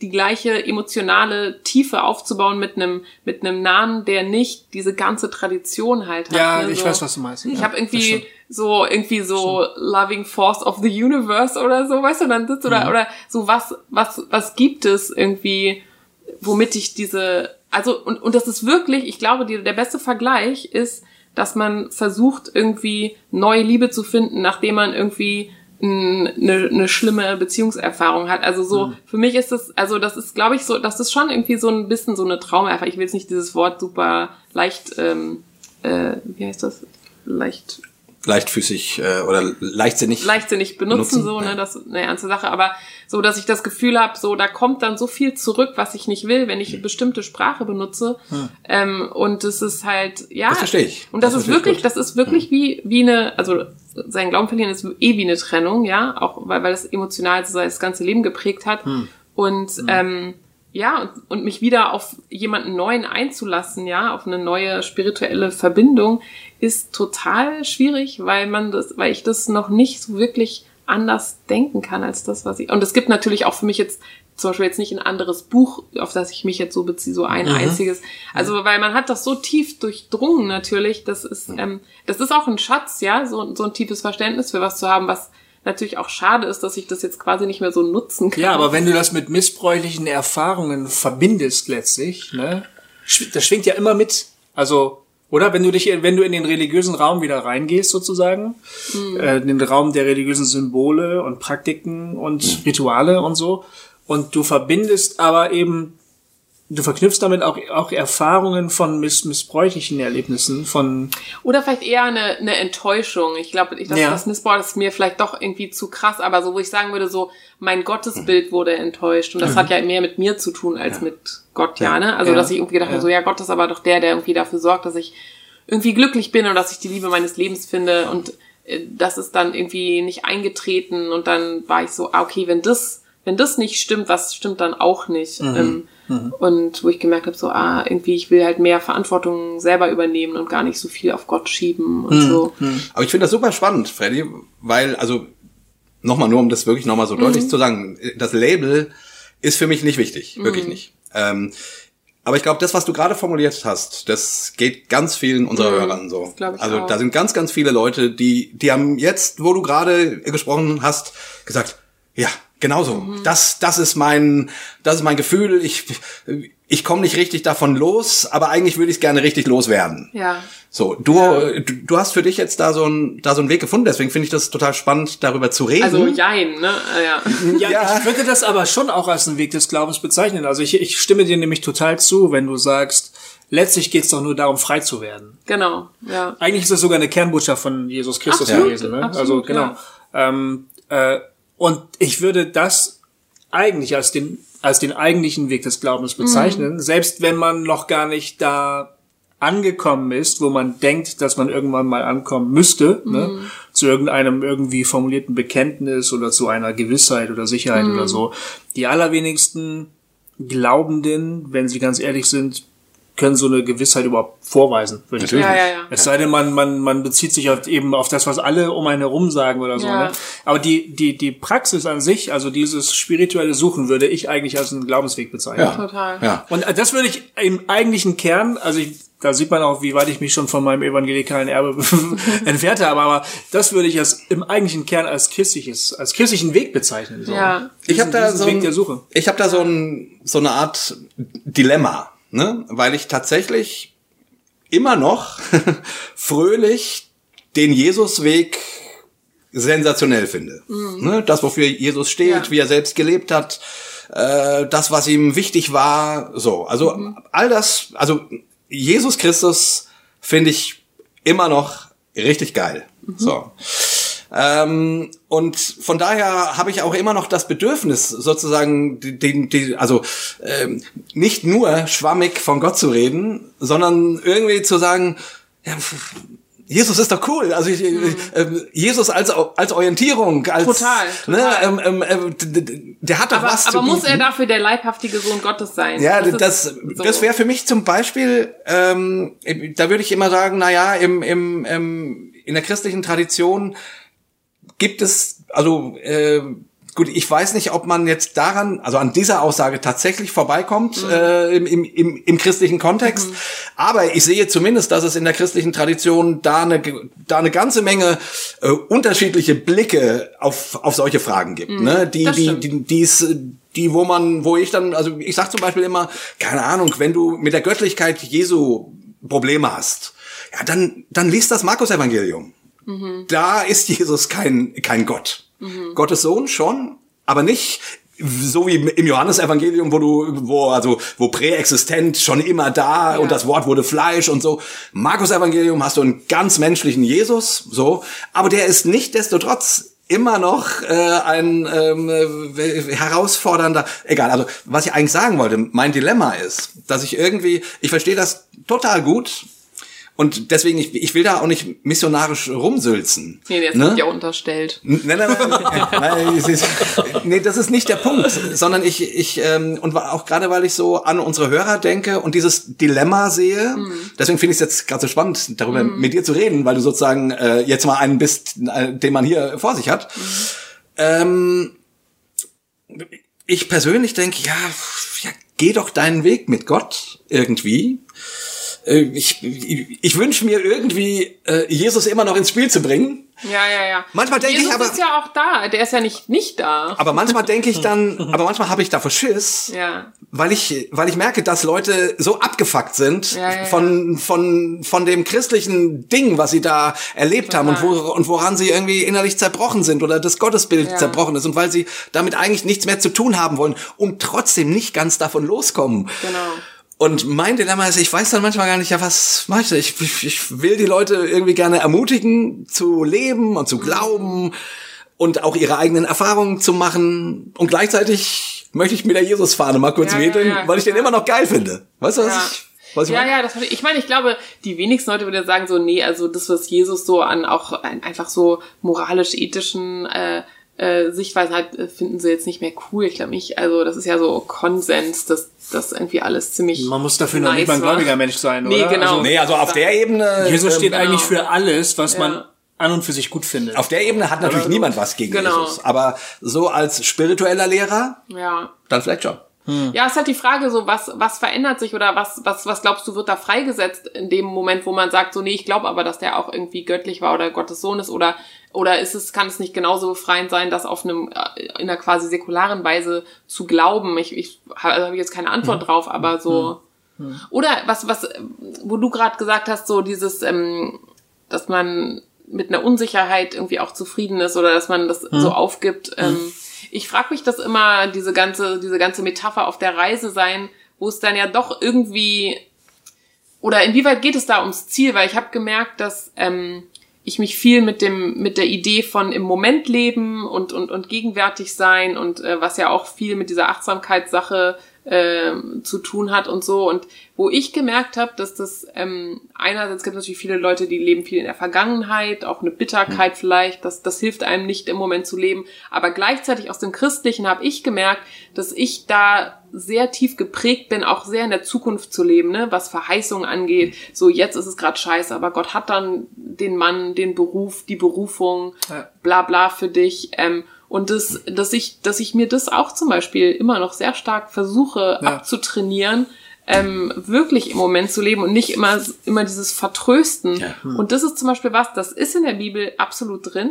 die gleiche emotionale Tiefe aufzubauen mit einem mit einem Namen, der nicht diese ganze Tradition halt hat. Ja, ne? ich so. weiß, was du meinst. Ich Ja, habe irgendwie. So irgendwie so Loving Force of the Universe oder so, weißt du, dann sitzt Mhm. oder oder so was was was gibt es irgendwie, womit ich diese also und und das ist wirklich, ich glaube, die, der beste Vergleich ist, dass man versucht irgendwie neue Liebe zu finden, nachdem man irgendwie eine, eine schlimme Beziehungserfahrung hat. Also so, Mhm. für mich ist das, also das ist, glaube ich, so, das ist schon irgendwie so ein bisschen so eine Traumerfahrung. Ich will jetzt nicht dieses Wort super leicht, ähm, äh, wie heißt das? Leicht leichtfüßig äh, oder leichtsinnig. leichtsinnig benutzen, Benutzen, so, ja. ne, das ist eine ernste Sache, aber so, dass ich das Gefühl habe, so, da kommt dann so viel zurück, was ich nicht will, wenn ich eine bestimmte Sprache benutze. Ähm, und es ist halt, ja. Das verstehe ich. Und das, Das ist wirklich, gut. das ist wirklich wie, wie eine, also sein Glauben verlieren ist eh wie eine Trennung, ja, auch weil, weil das emotional so das ganze Leben geprägt hat. Und ähm, ja, und, und mich wieder auf jemanden Neuen einzulassen, ja, auf eine neue spirituelle Verbindung, ist total schwierig, weil man das, weil ich das noch nicht so wirklich anders denken kann als das, was ich. Und es gibt natürlich auch für mich jetzt zum Beispiel jetzt nicht ein anderes Buch, auf das ich mich jetzt so beziehe, so ein einziges. Also weil man hat das so tief durchdrungen natürlich, das ist, ähm, das ist auch ein Schatz, ja, so, so ein tiefes Verständnis für was zu haben, was natürlich auch schade ist, dass ich das jetzt quasi nicht mehr so nutzen kann. Ja, aber wenn du das mit missbräuchlichen Erfahrungen verbindest letztlich, ne, das schwingt ja immer mit. Also, oder wenn du dich, wenn du in den religiösen Raum wieder reingehst sozusagen, mhm. äh, in den Raum der religiösen Symbole und Praktiken und Rituale und so, und du verbindest aber eben du verknüpfst damit auch, auch Erfahrungen von miss missbräuchlichen Erlebnissen, von. Oder vielleicht eher eine, eine Enttäuschung. Ich glaube, ich, das, ja. das Missbrauch ist mir vielleicht doch irgendwie zu krass, aber so, wo ich sagen würde, so, mein Gottesbild wurde enttäuscht. Und das mhm. hat ja mehr mit mir zu tun als ja. mit Gott, ja, ne? Also, dass ich irgendwie gedacht habe, so, ja, Gott ist aber doch der, der irgendwie dafür sorgt, dass ich irgendwie glücklich bin und dass ich die Liebe meines Lebens finde und äh, das ist dann irgendwie nicht eingetreten und dann war ich so, ah, okay, wenn das, wenn das nicht stimmt, was stimmt dann auch nicht? Mhm. Ähm, Mhm. Und wo ich gemerkt habe, so, ah, irgendwie, ich will halt mehr Verantwortung selber übernehmen und gar nicht so viel auf Gott schieben und mhm. so. Mhm. Aber ich finde das super spannend, Freddy, weil, also, nochmal nur, um das wirklich nochmal so deutlich mhm. zu sagen, das Label ist für mich nicht wichtig, wirklich mhm. nicht. Ähm, aber ich glaube, das, was du gerade formuliert hast, das geht ganz vielen unserer mhm, Hörern so. Also auch. da sind ganz, ganz viele Leute, die, die haben jetzt, wo du gerade gesprochen hast, gesagt, ja, Genauso. Mhm. Das, das ist mein, das ist mein Gefühl. Ich, ich komme nicht richtig davon los, aber eigentlich würde ich es gerne richtig loswerden. Ja. So, du, ja. du, hast für dich jetzt da so ein, da so einen Weg gefunden. Deswegen finde ich das total spannend, darüber zu reden. Also jein, ne? Ja. <laughs> ja. ja. Ich würde das aber schon auch als einen Weg des Glaubens bezeichnen. Also ich, ich stimme dir nämlich total zu, wenn du sagst, letztlich geht es doch nur darum, frei zu werden. Genau. Ja. Eigentlich ist das sogar eine Kernbotschaft von Jesus Christus Absolut. gewesen. Ne? Absolut, also genau. Ja. Ähm, äh, und ich würde das eigentlich als den, als den eigentlichen Weg des Glaubens bezeichnen, mhm. selbst wenn man noch gar nicht da angekommen ist, wo man denkt, dass man irgendwann mal ankommen müsste, ne, mhm. ne, zu irgendeinem irgendwie formulierten Bekenntnis oder zu einer Gewissheit oder Sicherheit mhm. oder so. Die allerwenigsten Glaubenden, wenn sie ganz ehrlich sind, können so eine Gewissheit überhaupt vorweisen, würde ich sagen. Ja, ja, ja. Es sei denn, man, man, man bezieht sich auf, eben auf das, was alle um einen herum sagen oder so. Ja. Ne? Aber die, die, die Praxis an sich, also dieses spirituelle Suchen, würde ich eigentlich als einen Glaubensweg bezeichnen. Ja, total. Ja. Und das würde ich im eigentlichen Kern, also ich, da sieht man auch, wie weit ich mich schon von meinem evangelikalen Erbe <laughs> entfernt habe, aber das würde ich als im eigentlichen Kern als christliches, als christlichen Weg bezeichnen. So. Ja. Ich habe da so ein, ich habe da so ein, so eine Art Dilemma ne? weil ich tatsächlich immer noch <laughs> fröhlich den Jesusweg sensationell finde. Mhm. Ne? Das, wofür Jesus steht, ja. wie er selbst gelebt hat, äh, das, was ihm wichtig war, so. Also mhm. all das, also Jesus Christus finde ich immer noch richtig geil. Mhm. So. Ähm, und von daher habe ich auch immer noch das Bedürfnis, sozusagen, den, den, also ähm, nicht nur schwammig von Gott zu reden, sondern irgendwie zu sagen, ja, Jesus ist doch cool. Also ich, mhm. äh, Jesus als als Orientierung, als total, total. Ne, ähm, ähm, äh, der hat doch aber, was. Aber muss er dafür der leibhaftige Sohn Gottes sein? Ja, das das, so. das wäre für mich zum Beispiel, ähm, da würde ich immer sagen, na ja, im im, im in der christlichen Tradition gibt es, also äh, gut, ich weiß nicht, ob man jetzt daran, also an dieser Aussage tatsächlich vorbeikommt mhm. äh, im, im, im christlichen Kontext. Mhm. Aber ich sehe zumindest, dass es in der christlichen Tradition da eine, da eine ganze Menge äh, unterschiedliche Blicke auf, auf solche Fragen gibt. Mhm. Ne? Die, die, die, die, ist, die, wo man, wo ich dann, also ich sag zum Beispiel immer, keine Ahnung, wenn du mit der Göttlichkeit Jesu Probleme hast, ja, dann, dann liest das Markus-Evangelium. Mhm. Da ist Jesus kein, kein Gott. Mhm. Gottes Sohn schon, aber nicht so wie im Johannesevangelium, wo du, wo, also, wo präexistent schon immer da ja. und das Wort wurde Fleisch und so. Markus Evangelium hast du einen ganz menschlichen Jesus, so. Aber der ist nicht destotrotz immer noch äh, ein ähm, äh, herausfordernder, egal, also was ich eigentlich sagen wollte, mein Dilemma ist, dass ich irgendwie, ich verstehe das total gut, und deswegen, ich, ich will da auch nicht missionarisch rumsülzen. Nee, das ne? wird ja unterstellt. Nein, nein, nein, nein <laughs> ist, nee, das ist nicht der Punkt, sondern ich, ich ähm, und auch gerade, weil ich so an unsere Hörer denke und dieses Dilemma sehe, mhm. deswegen finde ich es jetzt gerade so spannend, darüber mhm. mit dir zu reden, weil du sozusagen äh, jetzt mal einen bist, äh, den man hier vor sich hat. Mhm. Ähm, ich persönlich denke, ja, ja, geh doch deinen Weg mit Gott irgendwie. Äh, ich, ich, wünsche mir irgendwie, äh, Jesus immer noch ins Spiel zu bringen. Ja, ja, ja. Manchmal denke ich Jesus aber- ist ja auch da. Der ist ja nicht nicht da. Aber manchmal denke ich dann, aber manchmal habe ich davor Schiss, Ja. weil ich, weil ich merke, dass Leute so abgefuckt sind Ja, ja, von, von, von dem christlichen Ding, was sie da erlebt haben und, wo, und woran sie irgendwie innerlich zerbrochen sind oder das Gottesbild zerbrochen ist und weil sie damit eigentlich nichts mehr zu tun haben wollen und trotzdem nicht ganz davon loskommen. Genau. Und mein Dilemma ist, ich weiß dann manchmal gar nicht, ja, was mache ich? Ich, ich, ich will die Leute irgendwie gerne ermutigen, zu leben und zu glauben und auch ihre eigenen Erfahrungen zu machen. Und gleichzeitig möchte ich mit der Jesus-Fahne mal kurz Ja, ja, wedeln, ja, weil ich den immer noch geil finde. Weißt du, was Ja. ich, was ich Ja, meine? ja, das ich. Meine, ich glaube, die wenigsten Leute würden sagen so, nee, also das, was Jesus so an auch ein, einfach so moralisch-ethischen äh, äh, Sichtweisen hat, äh, finden sie jetzt nicht mehr cool. Ich glaube nicht. Also das ist ja so Konsens, dass das irgendwie alles ziemlich Man muss dafür noch nicht mal ein nice gläubiger Mensch sein, Nee, oder? genau. Also, Nee, also auf der Ebene, Jesus ähm, steht Genau. eigentlich für alles, was Ja. man an und für sich gut findet. auf der Ebene hat natürlich niemand was gegen Genau. Jesus. Aber so als spiritueller Lehrer, Ja. dann vielleicht schon. Ja, es ist halt die Frage so, was, was verändert sich oder was, was, was glaubst du, wird da freigesetzt in dem Moment, wo man sagt, so, nee, ich glaube aber, dass der auch irgendwie göttlich war oder Gottes Sohn ist oder, oder ist es, kann es nicht genauso befreiend sein, das auf einem, äh, in einer quasi säkularen Weise zu glauben? Ich, ich, also habe ich jetzt keine Antwort drauf, aber so, oder was, was, wo du gerade gesagt hast, so dieses, ähm, dass man mit einer Unsicherheit irgendwie auch zufrieden ist oder dass man das so aufgibt. Ähm, ich frage mich das immer, diese ganze, diese ganze Metapher auf der Reise sein, wo es dann ja doch irgendwie oder inwieweit geht es da ums Ziel? Weil ich habe gemerkt, dass ähm, ich mich viel mit dem mit der Idee von im Moment leben und und und gegenwärtig sein und äh, was ja auch viel mit dieser Achtsamkeitssache äh, zu tun hat und so und wo ich gemerkt habe, dass das ähm, einerseits gibt es natürlich viele Leute, die leben viel in der Vergangenheit, auch eine Bitterkeit vielleicht, das das hilft einem nicht im Moment zu leben, aber gleichzeitig aus dem Christlichen habe ich gemerkt, dass ich da sehr tief geprägt bin, auch sehr in der Zukunft zu leben, ne, was Verheißungen angeht. So jetzt ist es gerade scheiße, aber Gott hat dann den Mann, den Beruf, die Berufung, Ja. bla bla für dich. Ähm, und das, dass ich, dass ich mir das auch zum Beispiel immer noch sehr stark versuche Ja. abzutrainieren, ähm, wirklich im Moment zu leben und nicht immer, immer dieses Vertrösten. Ja. Und das ist zum Beispiel was, das ist in der Bibel absolut drin.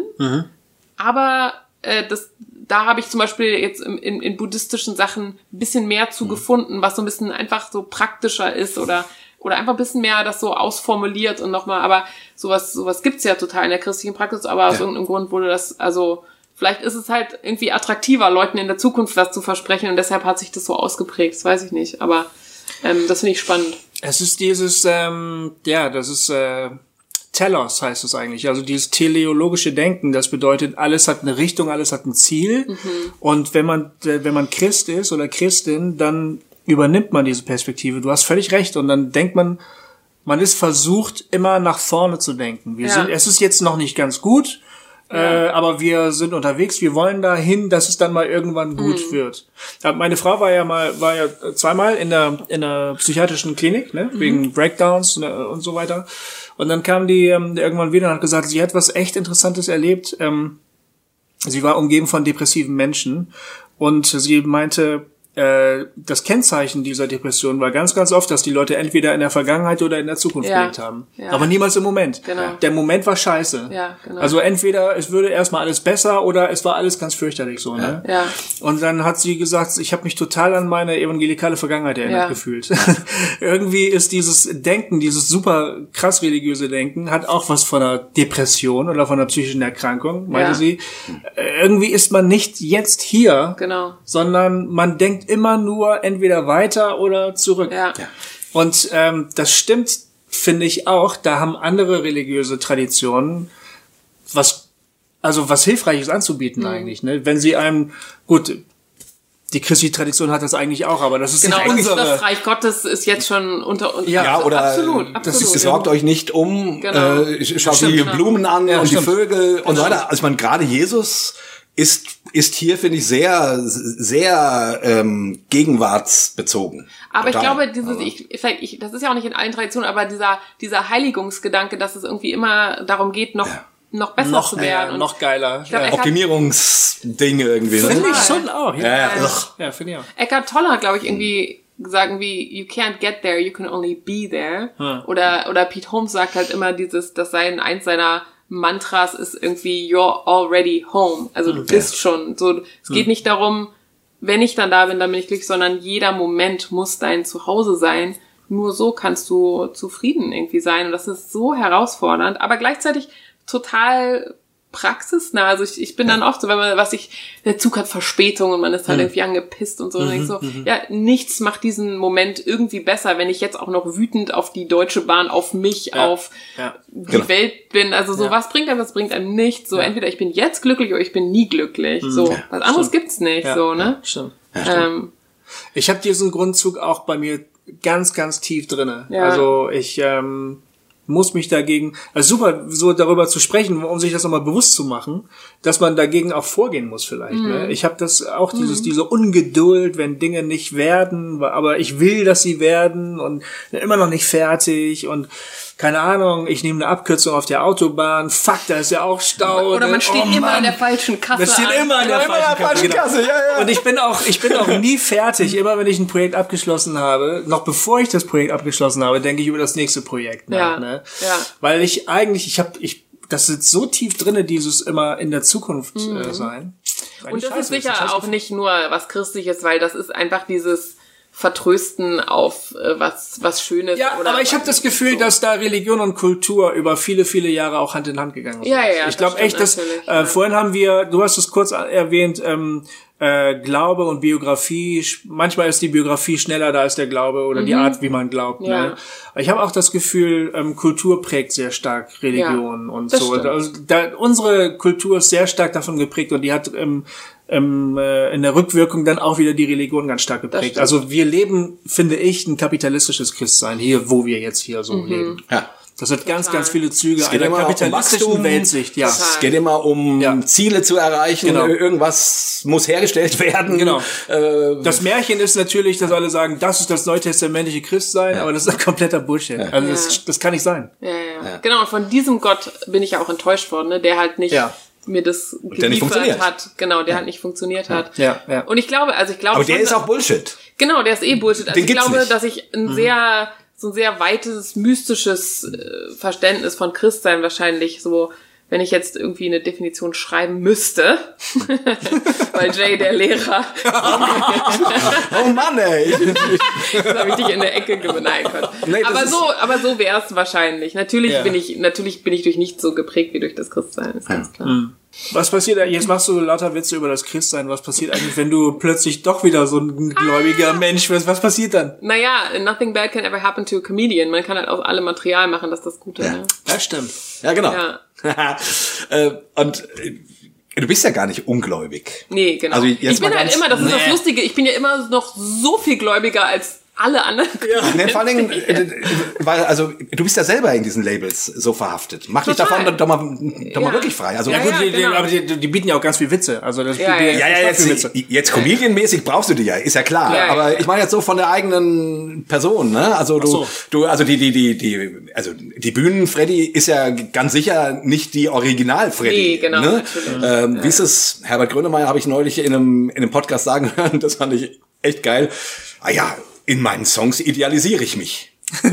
Aber äh, das, da habe ich zum Beispiel jetzt in, in, in buddhistischen Sachen ein bisschen mehr zu gefunden, was so ein bisschen einfach so praktischer ist oder oder einfach ein bisschen mehr das so ausformuliert und nochmal, aber sowas, sowas gibt's ja total in der christlichen Praxis, aber aus Ja. irgendeinem Grund wurde das, also vielleicht ist es halt irgendwie attraktiver, Leuten in der Zukunft was zu versprechen und deshalb hat sich das so ausgeprägt, das weiß ich nicht, aber ähm, das finde ich spannend. Es ist dieses, ähm, ja, das ist äh, Telos heißt es eigentlich. Also dieses teleologische Denken. Das bedeutet, alles hat eine Richtung, alles hat ein Ziel. Und wenn man, äh, wenn man Christ ist oder Christin, dann übernimmt man diese Perspektive. Du hast völlig recht. Und dann denkt man, man ist versucht, immer nach vorne zu denken. Wir Ja. sind, es ist jetzt noch nicht ganz gut. Äh, aber wir sind unterwegs, wir wollen dahin, dass es dann mal irgendwann gut wird. Ja, meine Frau war ja mal, war ja zweimal in der, in der psychiatrischen Klinik, ne, wegen Breakdowns ne, und so weiter. Und dann kam die ähm, irgendwann wieder und hat gesagt, sie hat was echt Interessantes erlebt. Ähm, sie war umgeben von depressiven Menschen und sie meinte, äh, das Kennzeichen dieser Depression war ganz, ganz oft, dass die Leute entweder in der Vergangenheit oder in der Zukunft Ja. gelebt haben. Ja. Aber niemals im Moment. Genau. Der Moment war scheiße. Ja, genau. Also entweder es würde erstmal alles besser oder es war alles ganz fürchterlich so. Ne? Ja. Und dann hat sie gesagt, ich habe mich total an meine evangelikale Vergangenheit erinnert Ja. gefühlt. <laughs> Irgendwie ist dieses Denken, dieses super krass religiöse Denken, hat auch was von einer Depression oder von einer psychischen Erkrankung, meinte sie. Äh, Irgendwie ist man nicht jetzt hier, Genau. sondern man denkt immer nur entweder weiter oder zurück. Ja. Und ähm, das stimmt, finde ich auch. Da haben andere religiöse Traditionen was, also was Hilfreiches anzubieten eigentlich. Ne? Wenn sie einem, gut, die christliche Tradition hat das eigentlich auch, aber das ist Genau, nicht das, unsere. das Reich Gottes ist jetzt schon unter uns. Ja, Ja, oder absolut, absolut. das sorgt euch nicht um, Genau. äh, schaut Stimmt, die ja. Blumen an Ja, und stimmt. die Vögel und so Genau. weiter. Also man gerade Jesus ist ist hier finde ich sehr sehr ähm, gegenwartsbezogen. Aber ich Total. glaube, dieses, ich, vielleicht, ich, das ist ja auch nicht in allen Traditionen, aber dieser, dieser Heiligungsgedanke, dass es irgendwie immer darum geht, noch, noch besser noch, zu ja, werden. Und noch geiler. glaub, ja. Eckart- Optimierungsdinge irgendwie. Finde Ne? ich schon auch. Ja, Ja. ja finde ich auch. Eckhart Tolle hat, glaube ich, irgendwie gesagt wie, you can't get there, you can only be there. Oder, oder Pete Holmes sagt halt immer dieses, das sei eins seiner Mantras ist irgendwie you're already home. Also du bist schon. So, es geht nicht darum, wenn ich dann da bin, dann bin ich glücklich, sondern jeder Moment muss dein Zuhause sein. Nur so kannst du zufrieden irgendwie sein. Und das ist so herausfordernd, aber gleichzeitig total praxisnah. Also ich, ich bin dann oft so, wenn man, was ich, der Zug hat Verspätung und man ist halt irgendwie angepisst und so. Und ich so, ja, nichts macht diesen Moment irgendwie besser, wenn ich jetzt auch noch wütend auf die Deutsche Bahn, auf mich, Ja, auf ja. die Genau. Welt bin. Also so, Ja. was bringt einem, was bringt einem nichts. So, entweder ich bin jetzt glücklich oder ich bin nie glücklich. So, was anderes gibt's nicht. Ja, So, ne? Stimmt. Ähm, Ich habe diesen Grundzug auch bei mir ganz, ganz tief drinne. Ja. Also ich ähm, muss mich dagegen, also super, so darüber zu sprechen, um sich das nochmal bewusst zu machen, dass man dagegen auch vorgehen muss vielleicht. Ne? Ich habe das auch dieses, diese Ungeduld, wenn Dinge nicht werden, aber ich will, dass sie werden und immer noch nicht fertig und keine Ahnung, ich nehme eine Abkürzung auf der Autobahn, fuck, da ist ja auch Stau. oder ne? man steht Oh immer in der falschen Kasse. Wir stehen an. immer in der Immer in der falschen Kasse. falschen Genau. Kasse, ja, ja. Und ich bin auch, ich bin auch nie fertig. Immer wenn ich ein Projekt abgeschlossen habe, noch bevor ich das Projekt abgeschlossen habe, denke ich über das nächste Projekt nach. Ja, Ne? ja. Weil ich eigentlich, ich habe, ich, das sitzt so tief drinne, dieses immer in der Zukunft Mhm. äh, sein. Und Eigentlich das ist sicher scheiß auch nicht nur was Christliches, weil das ist einfach dieses Vertrösten auf äh, was, was Schönes. Ja, aber ich habe das Gefühl, so. dass da Religion und Kultur über viele, viele Jahre auch Hand in Hand gegangen sind. Ja, ja, ich glaube echt, dass äh, ja. vorhin haben wir, du hast es kurz erwähnt, ähm, äh, Glaube und Biografie. Manchmal ist die Biografie schneller da als der Glaube oder die Art, wie man glaubt. Mhm. Ja. Ne? Ich habe auch das Gefühl, ähm, Kultur prägt sehr stark Religion Ja, und so. Also, da, unsere Kultur ist sehr stark davon geprägt und die hat ähm, ähm, äh, in der Rückwirkung dann auch wieder die Religion ganz stark geprägt. Also wir leben, finde ich, ein kapitalistisches Christsein hier, wo wir jetzt hier Mhm. so leben. Ja. Das hat ganz, Total. ganz viele Züge einer um kapitalistischen Wachstum. Weltsicht. Ja. Es geht immer um Ja. Ziele zu erreichen. Genau. Irgendwas muss hergestellt werden. Genau. Äh, Das Märchen ist natürlich, dass alle sagen, das ist das neutestamentliche Christsein, aber das ist ein kompletter Bullshit. Also das, das kann nicht sein. Ja, ja. Genau, und von diesem Gott bin ich ja auch enttäuscht worden, ne? der halt nicht Ja. Mir das der nicht geliefert funktioniert. hat. Genau, der halt nicht funktioniert hat. Ja, ja. Und ich glaube, also ich glaube aber der schon, ist auch Bullshit. Genau, der ist eh Bullshit. Also Den ich gibt's glaube, nicht. dass ich Mhm. ein sehr, so ein sehr weites, mystisches äh, Verständnis von Christsein wahrscheinlich so, wenn ich jetzt irgendwie eine Definition schreiben müsste, <laughs> weil Jay, der Lehrer, <laughs> Oh Mann, ey. <laughs> jetzt habe ich dich in der Ecke. Nein, Gott. Nee, aber ist- so, aber so wäre es wahrscheinlich. Natürlich Ja. bin ich, natürlich bin ich durch nichts so geprägt wie durch das Christsein, ist ganz klar. Mhm. Was passiert, jetzt machst du lauter Witze über das Christsein, was passiert eigentlich, wenn du plötzlich doch wieder so ein gläubiger Mensch wirst? Was passiert dann? Naja, nothing bad can ever happen to a comedian. Man kann halt aus allem Material machen, das ist das Gute. Ne? Das stimmt. Ja, genau. Ja. <laughs> äh, und äh, du bist ja gar nicht ungläubig. Nee, genau. Also ich bin halt immer, das ist das Nee. Lustige, ich bin ja immer noch so viel gläubiger als alle anderen. Nee, vor allen Dingen, äh, weil, also, du bist ja selber in diesen Labels so verhaftet. Mach dich Total. davon doch mal, doch mal Ja. wirklich frei. Also, Ja, Ja, gut, ja, die, die, genau. aber die, die bieten ja auch ganz viel Witze. Also das Ja, die, ja. Ja, ja, ganz viel jetzt, Witze. jetzt Comedian-mäßig brauchst du die ja, ist ja klar. Ja, ja. Aber ich meine jetzt so von der eigenen Person, ne? Also du, so. du, also die, die, die, die, also die Bühnen-Freddy ist ja ganz sicher nicht die Original-Freddy. Nee, genau, Ne? Ähm, Wie ist es? Herbert Grönemeyer habe ich neulich in einem, in einem Podcast sagen <laughs> hören, das fand ich echt geil. Ah ja, in meinen Songs idealisiere ich mich. <laughs>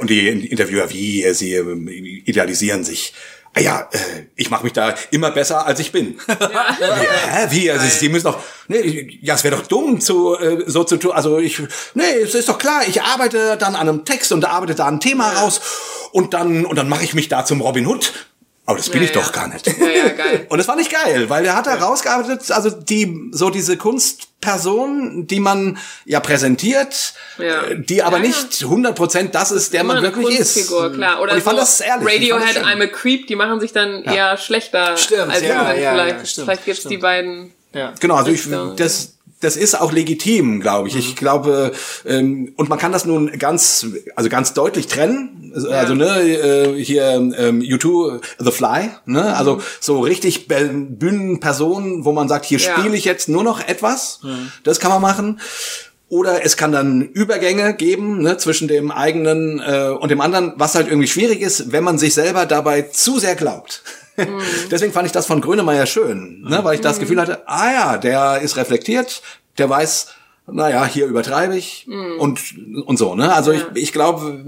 Und die Interviewer, wie, äh, sie ähm, idealisieren sich. Ah ja, äh, ich mache mich da immer besser, als ich bin. <laughs> Ja, hä, wie? Also, sie müssen doch, nee, ja, es wäre doch dumm, zu, äh, so zu tun. Also ich, nee, es ist doch klar, ich arbeite dann an einem Text und arbeite da ein Thema raus und dann, und dann mache ich mich da zum Robin Hood. Aber das bin Ja, ich doch ja. gar nicht. Ja, ja, geil. <laughs> Und das fand ich geil, weil der hat da rausgearbeitet, also die, so diese Kunstperson, die man ja präsentiert, Ja. äh, die aber nicht 100% das ist, der man wirklich ist. Kunstfigur, klar. Oder Und ich fand so das ehrlich. ich fand Radiohead. I'm a Creep, die machen sich dann eher schlechter Stimmt, als ja, ja, vielleicht ja, stimmt, vielleicht gibt's stimmt. die beiden. Ja. Genau, also ich, das, das ist auch legitim, glaube ich. Ich glaube, ähm, und man kann das nun ganz, also ganz deutlich trennen. Also ne, äh, hier ähm, U2, The Fly, ne, also so richtig Bühnenpersonen, wo man sagt, hier Ja. spiele ich jetzt nur noch etwas. Das kann man machen. Oder es kann dann Übergänge geben ne, zwischen dem eigenen äh, und dem anderen, was halt irgendwie schwierig ist, wenn man sich selber dabei zu sehr glaubt. Deswegen fand ich das von Grönemeyer schön, ne, weil ich das Gefühl hatte, ah ja, der ist reflektiert, der weiß, naja, hier übertreibe ich und, und so. Ne? Also ich, ich glaube,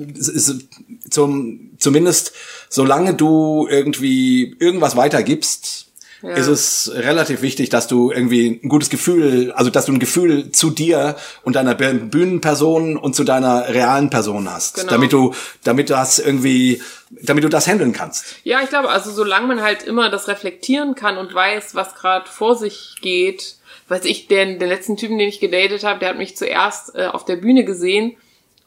zum, zumindest solange du irgendwie irgendwas weitergibst, Ja. ist es relativ wichtig, dass du irgendwie ein gutes Gefühl, also dass du ein Gefühl zu dir und deiner Bühnenperson und zu deiner realen Person hast, Genau. damit du, damit das irgendwie, damit du das handeln kannst. Ja, ich glaube, also solange man halt immer das reflektieren kann und weiß, was gerade vor sich geht, weiß ich, den, den letzten Typen, den ich gedatet habe, der hat mich zuerst äh, auf der Bühne gesehen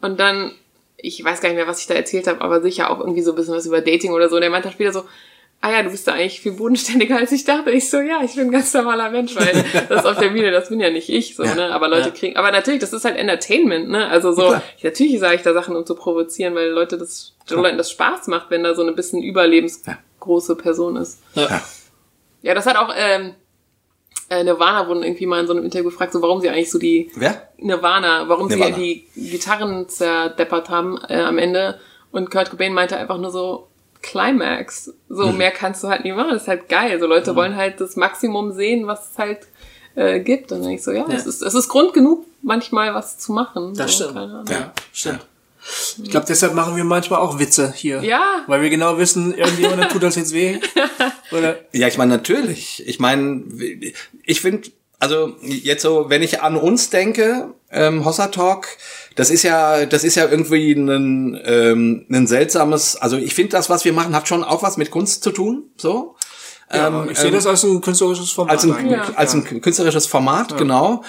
und dann, ich weiß gar nicht mehr, was ich da erzählt habe, aber sicher auch irgendwie so ein bisschen was über Dating oder so. Und der meinte dann später so, ah ja, du bist da eigentlich viel bodenständiger als ich dachte. Ich so, ja, ich bin ein ganz normaler Mensch, weil <laughs> das auf der Bühne, das bin ja nicht ich, so, Ja, ne? Aber Leute ja. kriegen, aber natürlich, das ist halt Entertainment, ne? Also so, ich, natürlich sage ich da Sachen, um zu provozieren, weil Leute das, den Leuten das Spaß macht, wenn da so eine bisschen überlebensgroße Person ist. Ja. Ja, das hat auch, ähm, äh, Nirvana wurden irgendwie mal in so einem Interview gefragt, so warum sie eigentlich so die Wer? Nirvana, warum Nirvana. sie die Gitarren zerdeppert haben äh, am Ende. Und Kurt Cobain meinte einfach nur so, Climax. So, Mhm. mehr kannst du halt nicht machen. Das ist halt geil. So, Leute wollen halt das Maximum sehen, was es halt äh, gibt. Und dann ich so, ja, Es, ist, es ist Grund genug, manchmal was zu machen. Das so, stimmt. Ja, stimmt. Ich glaube, deshalb machen wir manchmal auch Witze hier. Ja. Weil wir genau wissen, irgendjemand tut das jetzt weh. <laughs> Oder? Ja, ich meine, natürlich. Ich meine, ich finde, also jetzt so, wenn ich an uns denke, ähm, Hossa Talk, das ist ja, das ist ja irgendwie ein, ähm, ein seltsames, also ich finde das, was wir machen, hat schon auch was mit Kunst zu tun, so. Ja, Ähm, ich sehe ähm, das als ein künstlerisches Format. als ein. Ja. als ein künstlerisches Format, genau.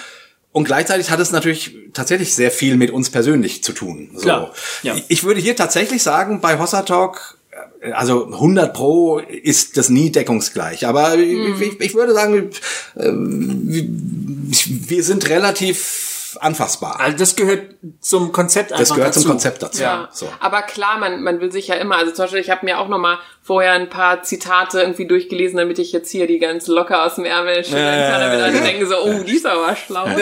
Und gleichzeitig hat es natürlich tatsächlich sehr viel mit uns persönlich zu tun. So. Klar, ja. Ich würde hier tatsächlich sagen, bei Hossa Talk, äh, also 100 pro ist das nie deckungsgleich. Aber ich, ich würde sagen, äh, wir sind relativ anfassbar. Also das gehört zum Konzept einfach Das gehört dazu. zum Konzept dazu. Ja, So. aber klar, man, man will sich ja immer, also zum Beispiel, ich habe mir auch nochmal vorher ein paar Zitate irgendwie durchgelesen, damit ich jetzt hier die ganz locker aus dem Ärmel schütteln kann, damit alle denken so, oh, die ist aber schlau. <laughs>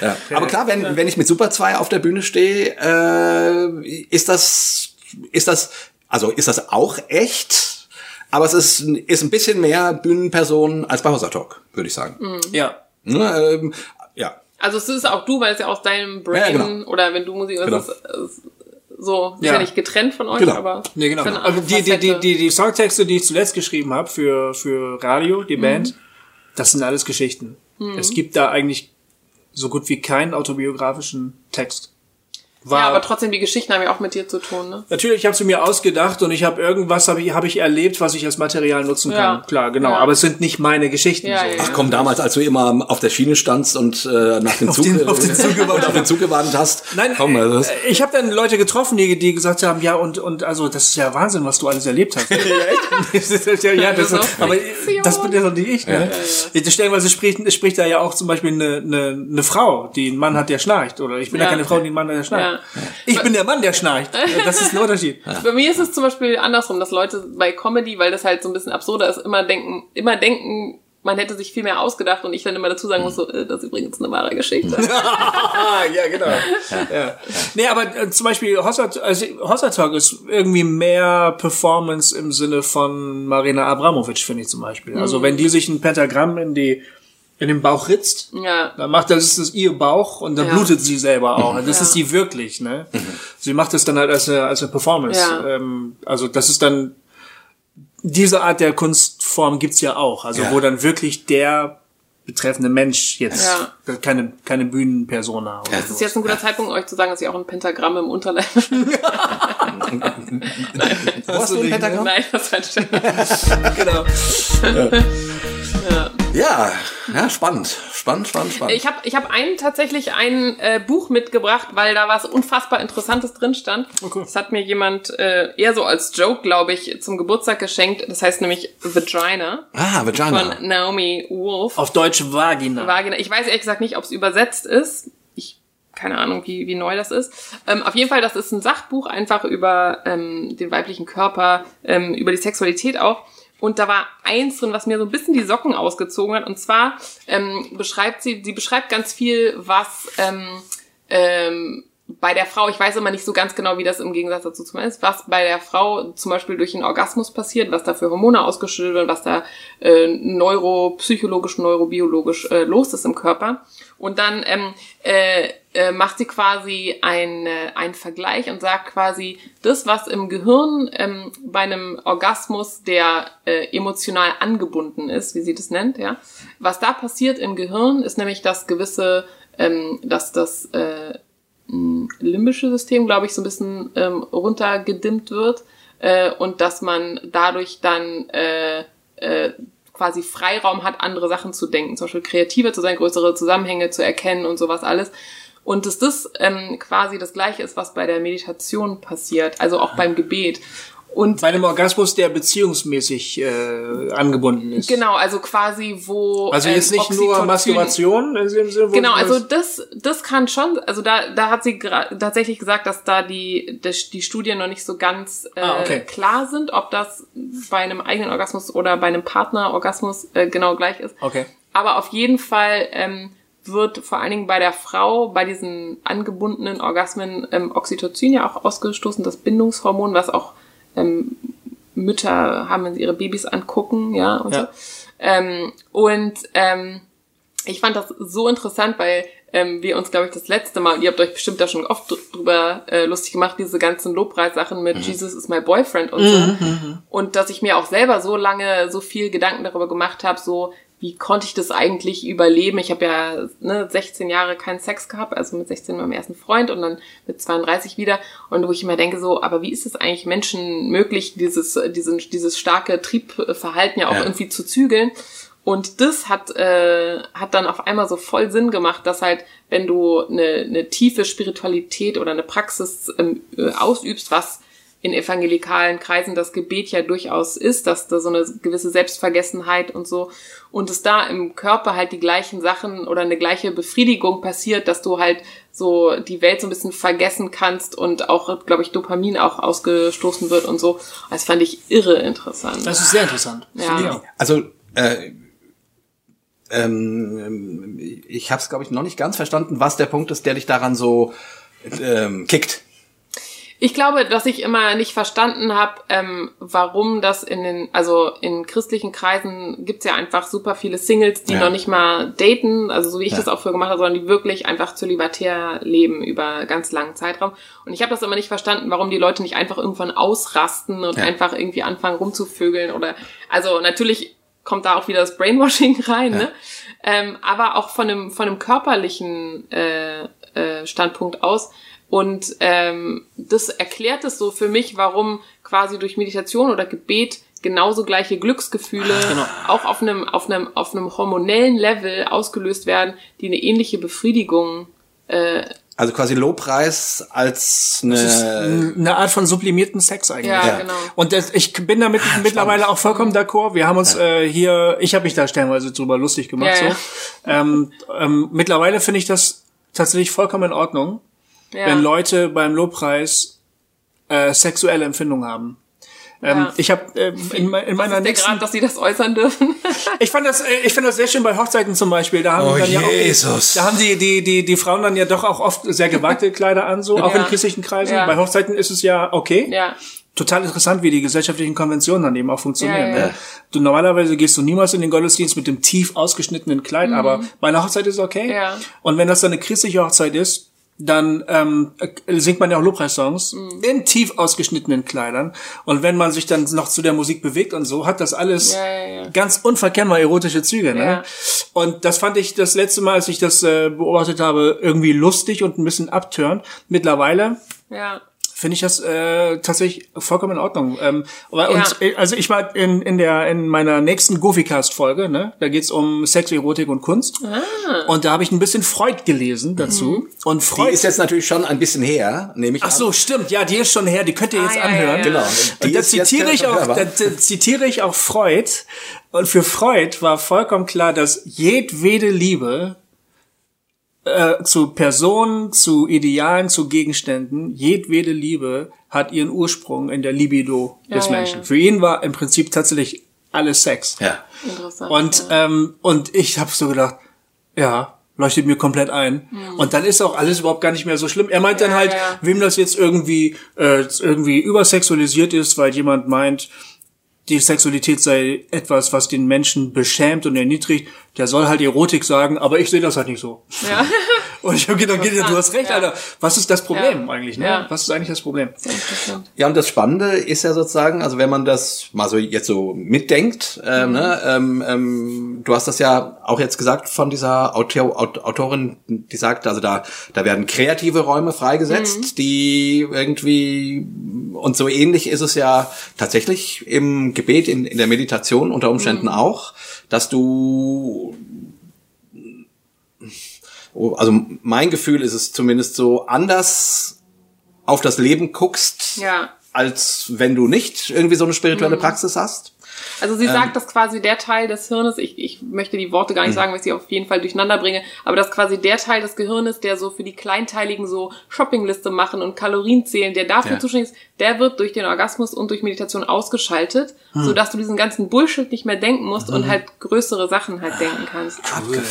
Ja. Aber klar, wenn, wenn ich mit Super 2 auf der Bühne stehe, äh, ist das, ist das, also ist das auch echt, aber es ist, ist ein bisschen mehr Bühnenperson als bei Hossa Talk, würde ich sagen. Ja. Ne, ähm, ja. Also es ist auch du, weil es ja aus deinem Brain Ja, genau. oder wenn du Musik, Genau. ist, es so, ist Ja. ja nicht getrennt von euch, Genau. aber Nee, genau. Also die, die, die, die, die Songtexte, die ich zuletzt geschrieben habe für, für Radio, Mhm. die Band, das sind alles Geschichten. Es gibt da eigentlich so gut wie keinen autobiografischen Text. War, ja, aber trotzdem, die Geschichten haben ja auch mit dir zu tun, ne? Natürlich, ich habe sie mir ausgedacht und ich habe irgendwas habe ich, hab ich erlebt, was ich als Material nutzen kann. Ja. Klar, genau. Ja. Aber es sind nicht meine Geschichten. Ja, so. Ach komm, damals, als du immer auf der Schiene standst und äh, nach dem Auf Zug, den- auf den Zug <laughs> auf den Zug gewartet hast. Nein, komm, also das, äh, ich habe dann Leute getroffen, die, die gesagt haben, ja und und also das ist ja Wahnsinn, was du alles erlebt hast. <laughs> <laughs> Das ist ja, ja, das, aber das bin ja doch nicht ich. Ne? Ja. Stellenweise spricht, spricht da ja auch zum Beispiel eine, eine, eine Frau, die einen Mann hat, der schnarcht. Oder ich bin ja, Ja. keine Frau, die einen Mann hat, der schnarcht. Ja. Ich bin der Mann, der schnarcht. Das ist ein Unterschied. Bei mir ist es zum Beispiel andersrum, dass Leute bei Comedy, weil das halt so ein bisschen absurder ist, immer denken, immer denken, man hätte sich viel mehr ausgedacht und ich dann immer dazu sagen muss, so, äh, das ist übrigens eine wahre Geschichte. Ja, <laughs> genau. Ja. Nee, aber äh, zum Beispiel Hossa, also Hossa Talk ist irgendwie mehr Performance im Sinne von Marina Abramovic, finde ich zum Beispiel. Also wenn die sich ein Pentagramm in die in den Bauch ritzt, ja. dann macht das ist das ihr Bauch und dann Ja. blutet sie selber auch. Und das Ja. ist sie wirklich, ne? Sie macht das dann halt als eine, als eine Performance. Ja. Ähm, also das ist dann diese Art der Kunstform gibt's ja auch. Also Ja. wo dann wirklich der betreffende Mensch jetzt keine keine Bühnenpersona. Oder Das ist jetzt ein guter Zeitpunkt, euch zu sagen, dass ich auch ein Pentagramm im Unterleib <laughs> <laughs> <laughs> Wo hast du ein Pentagramm? Nein, das war ein <laughs> genau. Ja, ja, spannend. Spannend, spannend, spannend. Ich habe ich hab einen tatsächlich ein äh, Buch mitgebracht, weil da was unfassbar Interessantes drin stand. Okay. Das hat mir jemand äh, eher so als Joke, glaube ich, zum Geburtstag geschenkt. Das heißt nämlich Vagina ah, Vagina. von Naomi Wolf. Auf Deutsch Vagina. Vagina. Ich weiß ehrlich gesagt nicht, ob es übersetzt ist. Keine Ahnung, wie, wie neu das ist. Ähm, auf jeden Fall, das ist ein Sachbuch einfach über ähm, den weiblichen Körper, ähm, über die Sexualität auch. Und da war eins drin, was mir so ein bisschen die Socken ausgezogen hat. Und zwar ähm, beschreibt sie, sie beschreibt ganz viel, was ähm, ähm, bei der Frau, ich weiß immer nicht so ganz genau, wie das im Gegensatz dazu zum ist, was bei der Frau zum Beispiel durch einen Orgasmus passiert, was da für Hormone ausgeschüttet werden, was da äh, neuropsychologisch, neurobiologisch äh, los ist im Körper. Und dann ähm, äh, äh, macht sie quasi einen äh, einen Vergleich und sagt quasi, das, was im Gehirn ähm, bei einem Orgasmus, der äh, emotional angebunden ist, wie sie das nennt, ja, was da passiert im Gehirn, ist nämlich, dass gewisse, ähm, dass das äh, limbische System, glaube ich, so ein bisschen ähm, runtergedimmt wird äh, und dass man dadurch dann äh, äh, quasi Freiraum hat, andere Sachen zu denken, zum Beispiel kreativer zu sein, größere Zusammenhänge zu erkennen und sowas alles. Und dass das ähm, quasi das Gleiche ist, was bei der Meditation passiert, also auch beim Gebet. Und Bei einem Orgasmus, der beziehungsmäßig äh, angebunden ist. genau, also quasi wo Also jetzt ähm, nicht nur Masturbation in dem Sinne, Genau, also das, das kann schon, also da, da hat sie tatsächlich gesagt, dass da die, das, die Studien noch nicht so ganz äh, Ah, okay. klar sind, ob das bei einem eigenen Orgasmus oder bei einem Partnerorgasmus äh, genau gleich ist. Okay. Aber auf jeden Fall ähm, wird vor allen Dingen bei der Frau, bei diesen angebundenen Orgasmen ähm, Oxytocin ja auch ausgestoßen, das Bindungshormon, was auch ähm, Mütter haben, wenn sie ihre Babys angucken, ja, und Ja. so. Ähm, und ähm, ich fand das so interessant, weil ähm, wir uns, glaube ich, das letzte Mal, und ihr habt euch bestimmt da schon oft dr- drüber äh, lustig gemacht, diese ganzen Lobpreissachen mit Jesus is my boyfriend und so. Und dass ich mir auch selber so lange so viel Gedanken darüber gemacht habe, so wie konnte ich das eigentlich überleben? Ich habe ja ne, 16 Jahre keinen Sex gehabt, also mit 16 mit meinem ersten Freund und dann mit 32 wieder. Und wo ich immer denke so, aber wie ist es eigentlich Menschen möglich, dieses, diesen, dieses starke Triebverhalten ja auch Ja. irgendwie zu zügeln? Und das hat, äh, hat dann auf einmal so voll Sinn gemacht, dass halt, wenn du eine, eine tiefe Spiritualität oder eine Praxis ähm, äh, ausübst, was in evangelikalen Kreisen das Gebet ja durchaus ist, dass da so eine gewisse Selbstvergessenheit und so und es da im Körper halt die gleichen Sachen oder eine gleiche Befriedigung passiert, dass du halt so die Welt so ein bisschen vergessen kannst und auch, glaube ich, Dopamin auch ausgestoßen wird und so. Das fand ich irre interessant. Das ist sehr interessant. Ja. Also äh, ähm, ich habe es glaube ich noch nicht ganz verstanden, was der Punkt ist, der dich daran so ähm, kickt. Ich glaube, dass ich immer nicht verstanden habe, ähm, warum das in den, also in christlichen Kreisen gibt's ja einfach super viele Singles, die Ja. noch nicht mal daten, also so wie ich Ja. das auch früher gemacht habe, sondern die wirklich einfach zölibatär leben über ganz langen Zeitraum. Und ich habe das immer nicht verstanden, warum die Leute nicht einfach irgendwann ausrasten und Ja. einfach irgendwie anfangen rumzuvögeln oder, also natürlich kommt da auch wieder das Brainwashing <laughs> rein, ne? Ähm, aber auch von einem, von einem körperlichen äh, äh, Standpunkt aus. Und ähm, das erklärt es so für mich, warum quasi durch Meditation oder Gebet genauso gleiche Glücksgefühle auch auf einem, auf einem, auf einem hormonellen Level ausgelöst werden, die eine ähnliche Befriedigung äh, Also quasi Lobpreis als eine Eine Art von sublimierten Sex eigentlich. ja, Ja. genau. Und das, ich bin damit mittlerweile auch vollkommen d'accord. Wir haben uns äh, hier, ich habe mich da stellenweise drüber lustig gemacht. Ja, so. Ähm, ähm, mittlerweile finde ich das tatsächlich vollkommen in Ordnung, Ja. wenn Leute beim Lobpreis äh, sexuelle Empfindungen haben. Ähm, Ja. Ich habe äh, in, in meiner nächsten, Grad, dass sie das äußern dürfen. <laughs> ich fand das, äh, ich finde das sehr schön bei Hochzeiten zum Beispiel. Da haben Oh, dann ja auch, Jesus. da haben die, die, die, die Frauen dann ja doch auch oft sehr gewagte Kleider an, so auch Ja. in christlichen Kreisen. Ja. Bei Hochzeiten ist es ja okay. ja. total interessant, wie die gesellschaftlichen Konventionen dann eben auch funktionieren. Ja, ja. Ne? Du normalerweise gehst du niemals in den Gottesdienst mit dem tief ausgeschnittenen Kleid, aber bei einer Hochzeit ist es okay. Mhm. Ja. Und wenn das dann eine christliche Hochzeit ist, dann ähm, äh, singt man ja auch Lobpreissongs Mhm. in tief ausgeschnittenen Kleidern. Und wenn man sich dann noch zu der Musik bewegt und so, hat das alles Ja, ja, ja. ganz unverkennbar erotische Züge. Ne? Und das fand ich das letzte Mal, als ich das äh, beobachtet habe, irgendwie lustig und ein bisschen abtörend. Mittlerweile Ja. Finde ich das äh, tatsächlich vollkommen in Ordnung. Ähm, aber Ja. und, äh, also ich war in, in der in meiner nächsten Goofycast-Folge, ne, da geht's um Sex, Erotik und Kunst. Ah. Und da habe ich ein bisschen Freud gelesen dazu. Mhm. Und Die Freud. ist jetzt natürlich schon ein bisschen her, nehme ich Ach so, stimmt. Ja, die ist schon her. Die könnt ihr jetzt Ah, anhören. ja, ja. Genau. Die Und da zitiere ich auch, da z- zitiere ich auch Freud. Und für Freud war vollkommen klar, dass jedwede Liebe äh, zu Personen, zu Idealen, zu Gegenständen, jedwede Liebe hat ihren Ursprung in der Libido des Ja, ja, Menschen. ja. Für ihn war im Prinzip tatsächlich alles Sex. Ja. Interessant. Und, ähm, und ich habe so gedacht, ja, leuchtet mir komplett ein. Mhm. Und dann ist auch alles überhaupt gar nicht mehr so schlimm. Er meint dann halt, ja. wem das jetzt irgendwie äh, irgendwie übersexualisiert ist, weil jemand meint, die Sexualität sei etwas, was den Menschen beschämt und erniedrigt, der soll halt Erotik sagen, aber ich sehe das halt nicht so. Ja. <laughs> Und ich habe gedacht, du hast recht, Ja. Alter. Was ist das Problem Ja. eigentlich? Ne? Ja. Was ist eigentlich das Problem? Ja, und das Spannende ist ja sozusagen, also wenn man das mal so jetzt so mitdenkt, ähm, ne, ähm, ähm, du hast das ja auch jetzt gesagt von dieser Autor, Aut- Autorin, die sagt, also da, da werden kreative Räume freigesetzt, die irgendwie, und so ähnlich ist es ja tatsächlich im Gebet, in, in der Meditation unter Umständen auch, dass du also mein Gefühl ist es zumindest so anders auf das Leben guckst, Ja. als wenn du nicht irgendwie so eine spirituelle Praxis hast. Also Ähm. sie sagt, dass quasi der Teil des Hirnes, ich, ich möchte die Worte gar Mhm. nicht sagen, weil ich sie auf jeden Fall durcheinander bringe, aber dass quasi der Teil des Gehirnes, der so für die Kleinteiligen so Shoppingliste machen und Kalorien zählen, der dafür Ja. zuständig ist, der wird durch den Orgasmus und durch Meditation ausgeschaltet, sodass du diesen ganzen Bullshit nicht mehr denken musst und halt größere Sachen halt denken kannst.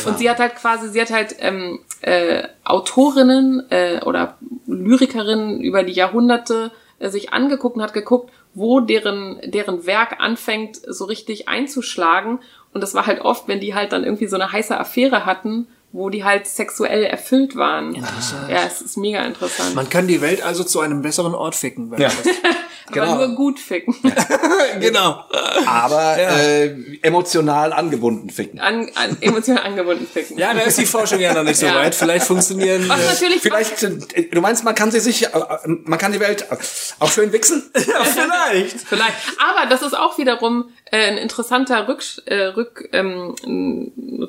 Und sie hat halt quasi, sie hat halt ähm, äh, Autorinnen äh, oder Lyrikerinnen über die Jahrhunderte sich angeguckt und hat geguckt, wo deren, deren Werk anfängt, so richtig einzuschlagen. Und das war halt oft, wenn die halt dann irgendwie so eine heiße Affäre hatten, wo die halt sexuell erfüllt waren. Interessant. Ja, es ist mega interessant. Man kann die Welt also zu einem besseren Ort ficken. Wenn Ja. man <laughs> das- Aber genau. nur gut ficken. <laughs> genau. Aber äh, emotional angebunden ficken. An, an, emotional angebunden ficken. Ja, da ist die Forschung ja noch nicht so Ja. weit. Vielleicht funktionieren. Was Äh, natürlich Vielleicht, äh, du meinst, man kann sie sich, äh, man kann die Welt auch schön wichsen? <laughs> ja, vielleicht. Vielleicht. Aber das ist auch wiederum äh, ein interessanter Rück, äh, Rück, ähm,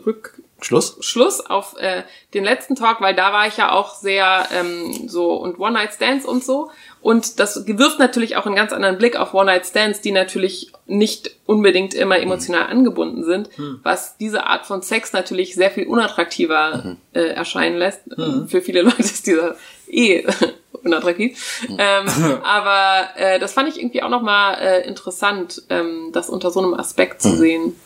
Rück, Schluss? Schluss auf äh, den letzten Talk, weil da war ich ja auch sehr ähm, so und One-Night-Stands und so. Und das wirft natürlich auch einen ganz anderen Blick auf One-Night-Stands, die natürlich nicht unbedingt immer emotional angebunden sind, was diese Art von Sex natürlich sehr viel unattraktiver äh, erscheinen lässt. Für viele Leute ist dieser eh <laughs> unattraktiv. Ähm, <laughs> aber äh, das fand ich irgendwie auch nochmal äh, interessant, ähm, das unter so einem Aspekt zu sehen.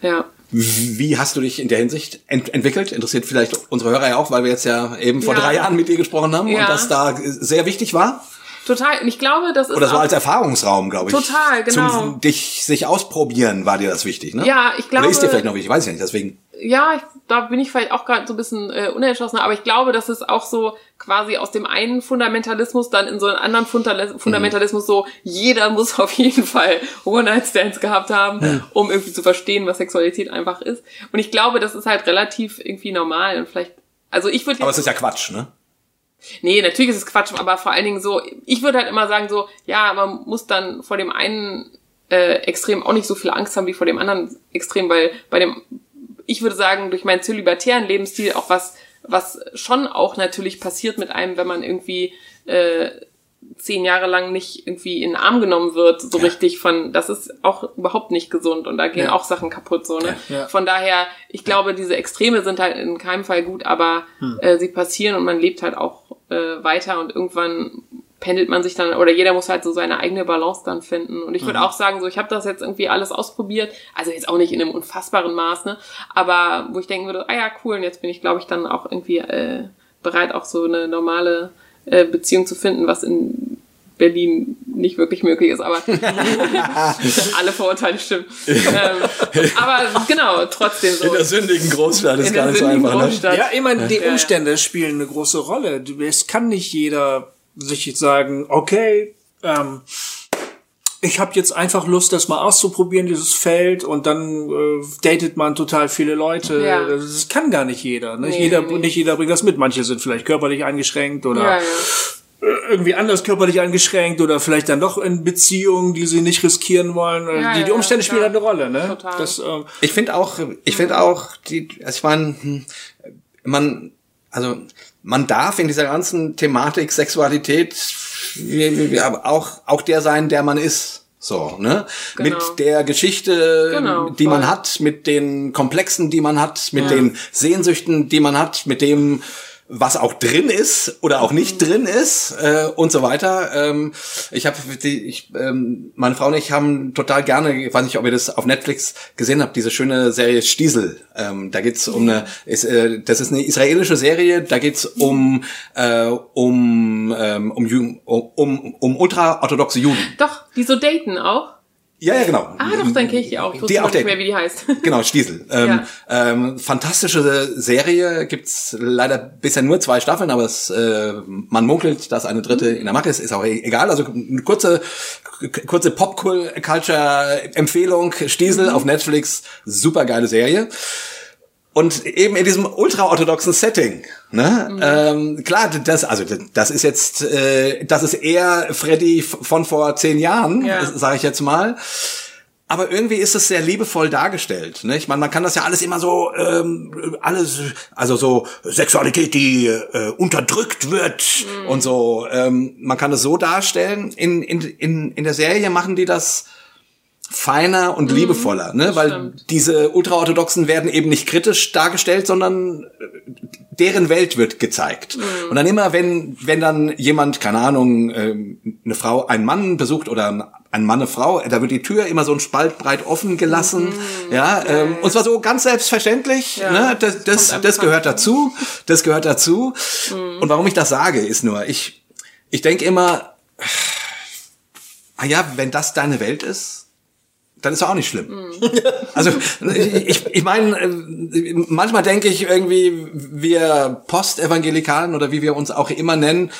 Ja. Wie hast du dich in der Hinsicht ent entwickelt? Interessiert vielleicht unsere Hörer ja auch, weil wir jetzt ja eben vor Ja. drei Jahren mit dir gesprochen haben Ja. und das da sehr wichtig war. Total. Und ich glaube, das ist Oder so als Erfahrungsraum, glaube ich. Total, genau. Zum dich sich ausprobieren war dir das wichtig, ne? Ja, ich glaube- Oder ist dir vielleicht noch wichtig, weiß ich nicht, deswegen. ja, ich, da bin ich vielleicht auch gerade so ein bisschen äh, unentschlossen, aber ich glaube, dass es auch so quasi aus dem einen Fundamentalismus dann in so einen anderen Fundale- Fundamentalismus so, jeder muss <laughs> auf jeden Fall One-Night-Stands gehabt haben, um irgendwie zu verstehen, was Sexualität einfach ist. Und ich glaube, das ist halt relativ irgendwie normal und vielleicht, also ich würde Aber es ist ja Quatsch, ne? Nee, natürlich ist es Quatsch, aber vor allen Dingen so, ich würde halt immer sagen so, ja, man muss dann vor dem einen äh, Extrem auch nicht so viel Angst haben wie vor dem anderen Extrem, weil bei dem, ich würde sagen, durch meinen zölibatären Lebensstil auch was, was schon auch natürlich passiert mit einem, wenn man irgendwie äh, zehn Jahre lang nicht irgendwie in den Arm genommen wird, so richtig von, das ist auch überhaupt nicht gesund und da gehen Ja. auch Sachen kaputt, so, ne? Ja. Von daher, ich glaube, diese Extreme sind halt in keinem Fall gut, aber äh, sie passieren und man lebt halt auch äh, weiter und irgendwann pendelt man sich dann, oder jeder muss halt so seine eigene Balance dann finden. Und ich würde auch sagen, so, ich habe das jetzt irgendwie alles ausprobiert, also jetzt auch nicht in einem unfassbaren Maß, ne? Aber wo ich denken würde, ah ja, cool, und jetzt bin ich, glaube ich, dann auch irgendwie äh, bereit, auch so eine normale äh, Beziehung zu finden, was in Berlin nicht wirklich möglich ist, aber <laughs> alle Vorurteile stimmen. ähm, aber genau, trotzdem so. sündigen Großstadt In der sündigen Großstadt. Ja, ich meine, die Ja, ja. Umstände spielen eine große Rolle. Du- Es kann nicht jeder sich sagen, okay, ähm, ich habe jetzt einfach Lust, das mal auszuprobieren, dieses Feld, und dann äh, datet man total viele Leute. Ja. Das kann gar nicht jeder. Nicht, Nee, jeder nee. nicht jeder bringt das mit. Manche sind vielleicht körperlich eingeschränkt oder Ja, ja. irgendwie anders körperlich eingeschränkt oder vielleicht dann doch in Beziehungen, die sie nicht riskieren wollen. Ja, die, die ja, Umstände spielen halt eine Rolle. Ne? Total. Das, ähm, Ich finde auch, ich finde auch, die, also ich meine, hm, man, also man darf in dieser ganzen Thematik Sexualität auch auch der sein, der man ist. So, ne? Genau. Mit der Geschichte, Genau, die man voll. hat, mit den Komplexen, die man hat, mit den Sehnsüchten, die man hat, mit dem, was auch drin ist oder auch nicht drin ist äh, und so weiter. Ähm, ich habe, ich, ähm, meine Frau und ich haben total gerne, ich weiß nicht, ob ihr das auf Netflix gesehen habt, diese schöne Serie Stiesel. Ähm, da geht's um eine, ist, äh, das ist eine israelische Serie. Da geht's um äh, um ähm, um, um um um ultraorthodoxe Juden. Doch, die so daten auch. Ja, ja, genau. Ah, doch, dann kenne ich die auch. Ich Die auch nicht mehr, wie die heißt. <laughs> Genau, Stiesel. Ähm, ähm, fantastische Serie, gibt's leider bisher nur zwei Staffeln, aber es, äh, man munkelt, dass eine dritte in der Mache ist, ist auch e- egal. Also eine kurze, kurze Pop-Culture-Empfehlung, Stiesel auf Netflix, super geile Serie. Und eben in diesem ultraorthodoxen Setting, ne? Ähm, klar, das, also das ist jetzt, äh, das ist eher Freddy von vor zehn Jahren, Ja. sage ich jetzt mal. Aber irgendwie ist es sehr liebevoll dargestellt. Ne? Ich meine, man kann das ja alles immer so, ähm, alles, also so Sexualität, die äh, unterdrückt wird und so. Ähm, man kann es so darstellen. In, in, in, in der Serie machen die das feiner und liebevoller, ne? Weil stimmt. diese Ultraorthodoxen werden eben nicht kritisch dargestellt, sondern äh, deren Welt wird gezeigt. Und dann immer, wenn wenn dann jemand, keine Ahnung, ähm, eine Frau einen Mann besucht oder ein Mann eine Frau, da wird die Tür immer so ein Spalt breit offen gelassen, ja, ähm, und zwar so ganz selbstverständlich, Ja. ne? Das das, das gehört dazu, das gehört dazu. Und warum ich das sage, ist nur, ich ich denke immer, ah ja, wenn das deine Welt ist, dann ist doch auch nicht schlimm. <laughs> Also ich, ich meine, äh, manchmal denke ich irgendwie, wir Postevangelikalen oder wie wir uns auch immer nennen,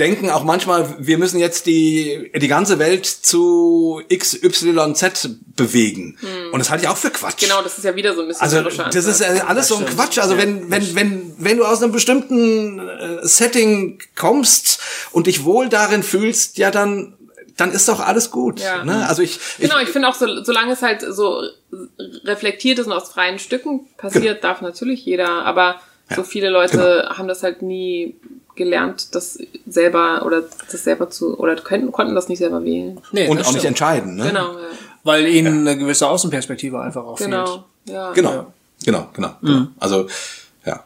denken auch manchmal, wir müssen jetzt die, die ganze Welt zu XYZ bewegen. Und das halte ich auch für Quatsch. Genau, das ist ja wieder so ein bisschen Also das ist alles so ein Quatsch. Also wenn wenn wenn wenn du aus einem bestimmten äh, Setting kommst und dich wohl darin fühlst, ja dann dann ist doch alles gut. Ja. Ne? Also ich, ich Genau, ich finde auch, so, solange es halt so reflektiert ist und aus freien Stücken passiert, darf natürlich jeder, aber so viele Leute haben das halt nie gelernt, das selber oder das selber zu oder können, konnten das nicht selber wählen. Nee, und auch nicht stimmt. entscheiden. Ne? Genau, ja. Weil ihnen eine gewisse Außenperspektive einfach auch fehlt. genau, ja. Genau, genau, genau. genau. Also ja.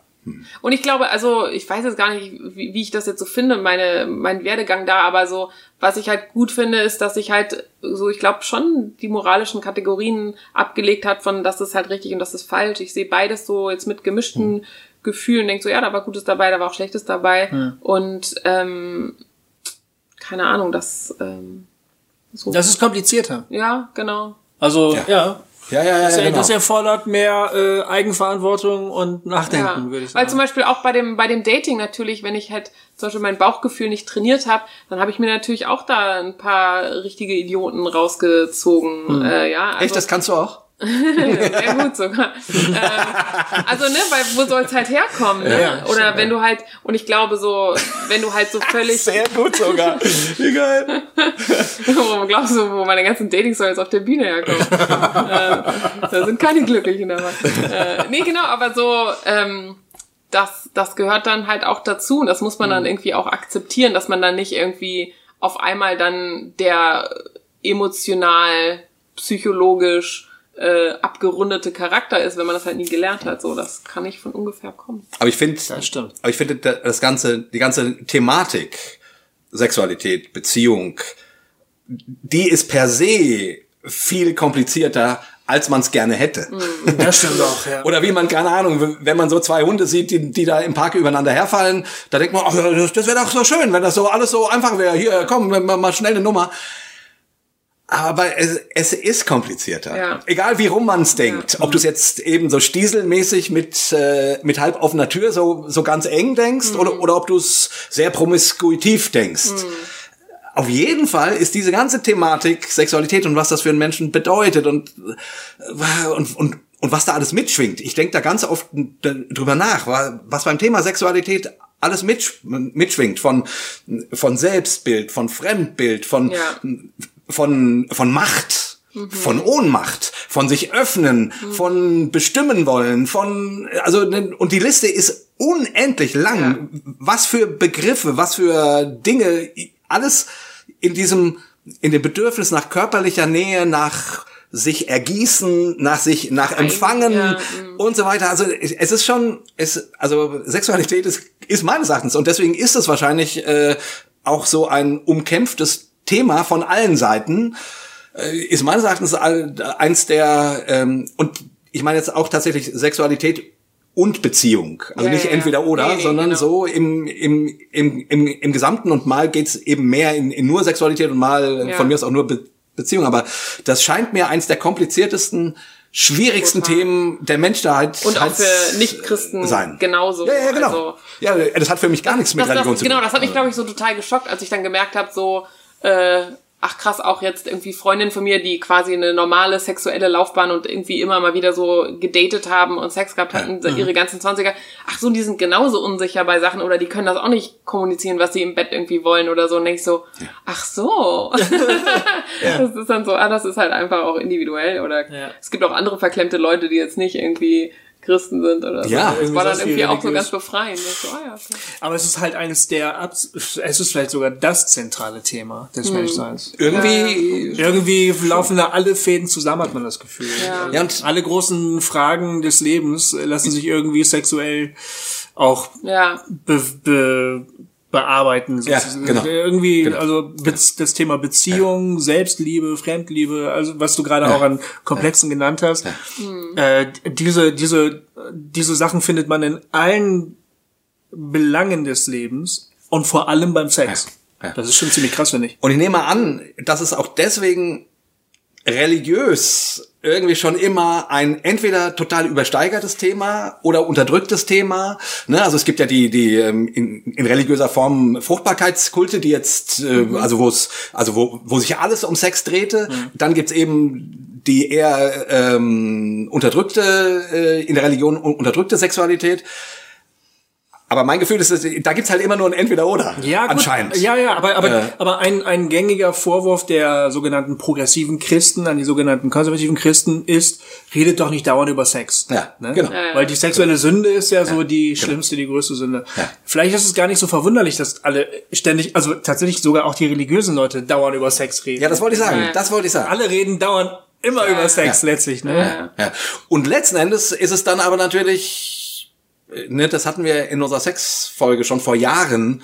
Und ich glaube, also ich weiß jetzt gar nicht, wie, wie ich das jetzt so finde, meine mein Werdegang da, aber so was ich halt gut finde, ist, dass ich halt so, ich glaube schon die moralischen Kategorien abgelegt hat von, das ist halt richtig und das ist falsch. Ich sehe beides so jetzt mit gemischten Gefühlen, denk so, ja, da war Gutes dabei, da war auch Schlechtes dabei und ähm, keine Ahnung, das ähm, so. Das ist komplizierter. ja, genau. Also, ja. Ja. Ja, ja, ja, Das, ja genau. das erfordert mehr äh, Eigenverantwortung und Nachdenken, Ja, würde ich weil sagen. zum Beispiel auch bei dem bei dem Dating natürlich, wenn ich halt zum Beispiel mein Bauchgefühl nicht trainiert habe, dann habe ich mir natürlich auch da ein paar richtige Idioten rausgezogen. Äh, ja, also, Echt, das kannst du auch? <laughs> sehr gut sogar. <laughs> ähm, also ne, weil wo soll's halt herkommen? Ne? Ja, Oder stimmt, wenn du halt und ich glaube so, wenn du halt so <laughs> völlig, gut sogar. Wie geil. wo glaubst du, wo meine ganzen Dating-Stories auf der Bühne herkommen? äh, da sind keine Glücklichen dabei. Äh, nee, genau, aber so, ähm, das, das gehört dann halt auch dazu und das muss man dann irgendwie auch akzeptieren, dass man dann nicht irgendwie auf einmal dann der emotional, psychologisch äh, abgerundete Charakter ist, wenn man das halt nie gelernt hat. So, das kann nicht von ungefähr kommen. Aber ich finde, Das stimmt. aber ich finde da- das ganze, die ganze Thematik, Sexualität, Beziehung, die ist per se viel komplizierter, als man es gerne hätte. <laughs> Das stimmt auch, ja. Oder wie man, keine Ahnung, wenn man so zwei Hunde sieht, die, die da im Park übereinander herfallen, da denkt man, ach, das, das wäre doch so schön, wenn das so alles so einfach wäre. Hier, komm, mal, mal schnell eine Nummer. Aber es, es ist komplizierter. Ja. Egal wie rum man es denkt. Ob du es jetzt eben so stieselmäßig mit, äh, mit halb offener Tür so, so ganz eng denkst oder, oder ob du es sehr promiskuitiv denkst. Auf jeden Fall ist diese ganze Thematik Sexualität und was das für einen Menschen bedeutet und, äh, und, und, und was da alles mitschwingt. Ich denke da ganz oft drüber nach, wa- was beim Thema Sexualität alles mitsch mitschwingt. Von, von Selbstbild, von Fremdbild, von, Ja. Von, von Macht, von Ohnmacht, von sich öffnen, von bestimmen wollen, von, also, und die Liste ist unendlich lang. Was für Begriffe, was für Dinge, alles in diesem, in dem Bedürfnis nach körperlicher Nähe, nach sich ergießen, nach sich, nach Empfangen ja, mm. und so weiter. Also es ist schon, es, also Sexualität ist, ist meines Erachtens und deswegen ist es wahrscheinlich äh, auch so ein umkämpftes Thema von allen Seiten. Äh, ist meines Erachtens eins der ähm, und ich meine jetzt auch tatsächlich Sexualität und Beziehung. Also Ja, nicht ja, entweder oder, Nee, nee, sondern genau. so im, im, im, im, im Gesamten und mal geht's eben mehr in, in nur Sexualität und mal Ja. von mir aus auch nur Be Beziehung. Aber das scheint mir eins der kompliziertesten, schwierigsten Total. Themen der Menschheit Und auch für Nicht-Christen sein. genauso. Ja, ja, genau. Also, ja, das hat für mich gar nichts mit das, Religion das, zu tun. genau, das hat mich, glaube ich, so total geschockt, als ich dann gemerkt habe, so, äh, ach krass, auch jetzt irgendwie Freundinnen von mir, die quasi eine normale sexuelle Laufbahn und irgendwie immer mal wieder so gedatet haben und Sex gehabt hatten, Mhm. ihre ganzen Zwanziger. Ach so, die sind genauso unsicher bei Sachen oder die können das auch nicht kommunizieren, was sie im Bett irgendwie wollen oder so. Und denk ich so, ach so. <laughs> Das ist dann so, ah, das ist halt einfach auch individuell oder Ja. es gibt auch andere verklemmte Leute, die jetzt nicht irgendwie Christen sind oder so. Ja. das war dann Irgendwie auch so ganz befreiend. So, ah, ja, okay. Aber es ist halt eines der, Abs es ist vielleicht sogar das zentrale Thema des Hm. Menschseins. Irgendwie, Irgendwie laufen da alle Fäden zusammen, hat man das Gefühl. Ja. ja, und Alle großen Fragen des Lebens lassen sich irgendwie sexuell auch Ja, be be bearbeiten. Ja, genau. Irgendwie, also Bez- das Thema Beziehung, Selbstliebe, Fremdliebe, also was du gerade auch an Komplexen genannt hast. Äh, diese, diese, diese Sachen findet man in allen Belangen des Lebens und vor allem beim Sex. Ja, ja. Das ist schon ziemlich krass, finde ich. Und ich nehme an, dass es auch deswegen religiös irgendwie schon immer ein entweder total übersteigertes Thema oder unterdrücktes Thema. Ne? Also es gibt ja die die ähm, in, in religiöser Form Fruchtbarkeitskulte, die jetzt äh, also wo es also wo wo sich alles um Sex drehte. Dann gibt's eben die eher ähm, unterdrückte äh, in der Religion un- unterdrückte Sexualität. Aber mein Gefühl ist, dass- da gibt's halt immer nur ein Entweder-Oder. Ja, gut. anscheinend. Ja, ja, aber, aber, Äh. aber ein, ein gängiger Vorwurf der sogenannten progressiven Christen an die sogenannten konservativen Christen ist, redet doch nicht dauernd über Sex. Ja, ne? genau. Ja, ja. Weil die sexuelle Sünde ist ja so die schlimmste, die größte Sünde. Ja. Vielleicht ist es gar nicht so verwunderlich, dass alle ständig, also tatsächlich sogar auch die religiösen Leute dauernd über Sex reden. Ja, das wollte ich sagen. Ja. Das wollte ich sagen. alle reden dauernd immer über Sex letztlich, ne? ja. Ja. Und letzten Endes ist es dann aber natürlich, ne, das hatten wir in unserer Sex-Folge schon vor Jahren.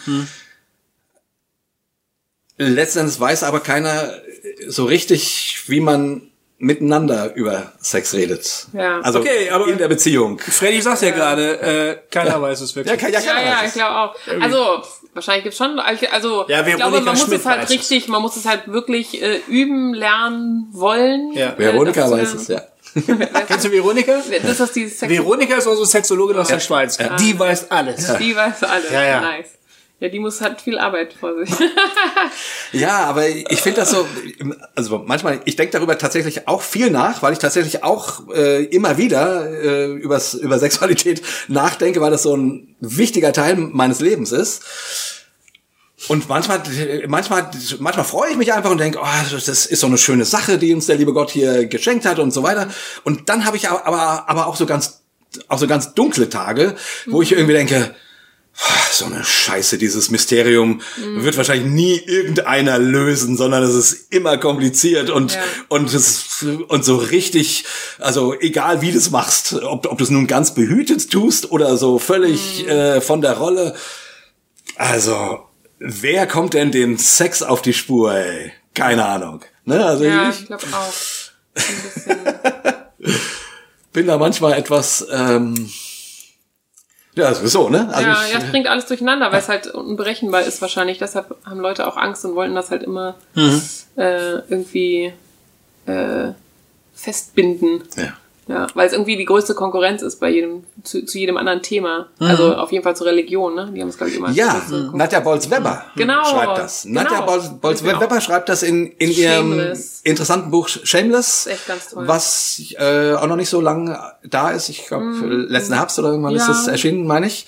Letzten Endes weiß aber keiner äh, so richtig, wie man miteinander über Sex redet. Ja. Also Okay, aber- in der Beziehung. Freddy sagt ja gerade, äh, keiner weiß es wirklich. Ja, kann, ja, Ja, ja, ich glaube auch. Also, wahrscheinlich gibt's schon, also, Ja, ich glaube, Veronika man muss Schmidt es halt richtig, man muss es halt wirklich äh, üben, lernen, wollen. Ja. äh, Veronika zu weiß es, lernen. ja. <laughs> Kennst du Veronika? Das ist die Sex Veronika ist unsere Sexologin aus der Schweiz. Die weiß alles. die weiß alles. Ja, ja. Nice. Ja, die muss halt viel Arbeit vor sich. <laughs> Ja, aber ich finde das so, also manchmal, ich denke darüber tatsächlich auch viel nach, weil ich tatsächlich auch äh, immer wieder äh, übers, über Sexualität nachdenke, weil das so ein wichtiger Teil meines Lebens ist. Und manchmal, manchmal, manchmal freue ich mich einfach und denke, oh, das ist so eine schöne Sache, die uns der liebe Gott hier geschenkt hat und so weiter. Und dann habe ich aber, aber auch so ganz, auch so ganz dunkle Tage, wo ich irgendwie denke, so eine Scheiße, dieses Mysterium wird wahrscheinlich nie irgendeiner lösen, sondern es ist immer kompliziert und, Ja. und es, und so richtig, also egal wie du es machst, ob, ob du es nun ganz behütet tust oder so völlig äh, von der Rolle. Also, wer kommt denn dem Sex auf die Spur, ey? Keine Ahnung. Ne? Also ja, ich ich glaube auch. <laughs> Bin da manchmal etwas, ähm, ja, sowieso, ne? Also ja, ich, ja, es bringt alles durcheinander, weil es halt unberechenbar ist wahrscheinlich. Deshalb haben Leute auch Angst und wollten das halt immer Mhm. äh, irgendwie äh, festbinden. ja. Ja, weil es irgendwie die größte Konkurrenz ist bei jedem, zu, zu jedem anderen Thema. Mhm. Also auf jeden Fall zur Religion, ne? Die haben es, glaube ich, immer. Ja. Nadja Bolz-Weber Genau, schreibt das. genau. Nadja Fällt Bolz-Weber mir schreibt das in, in ihrem Shameless. interessanten Buch Shameless, echt ganz toll. was äh, auch noch nicht so lang da ist. Ich glaube, letzten Herbst oder irgendwann ist. Ja. es erschienen, meine ich.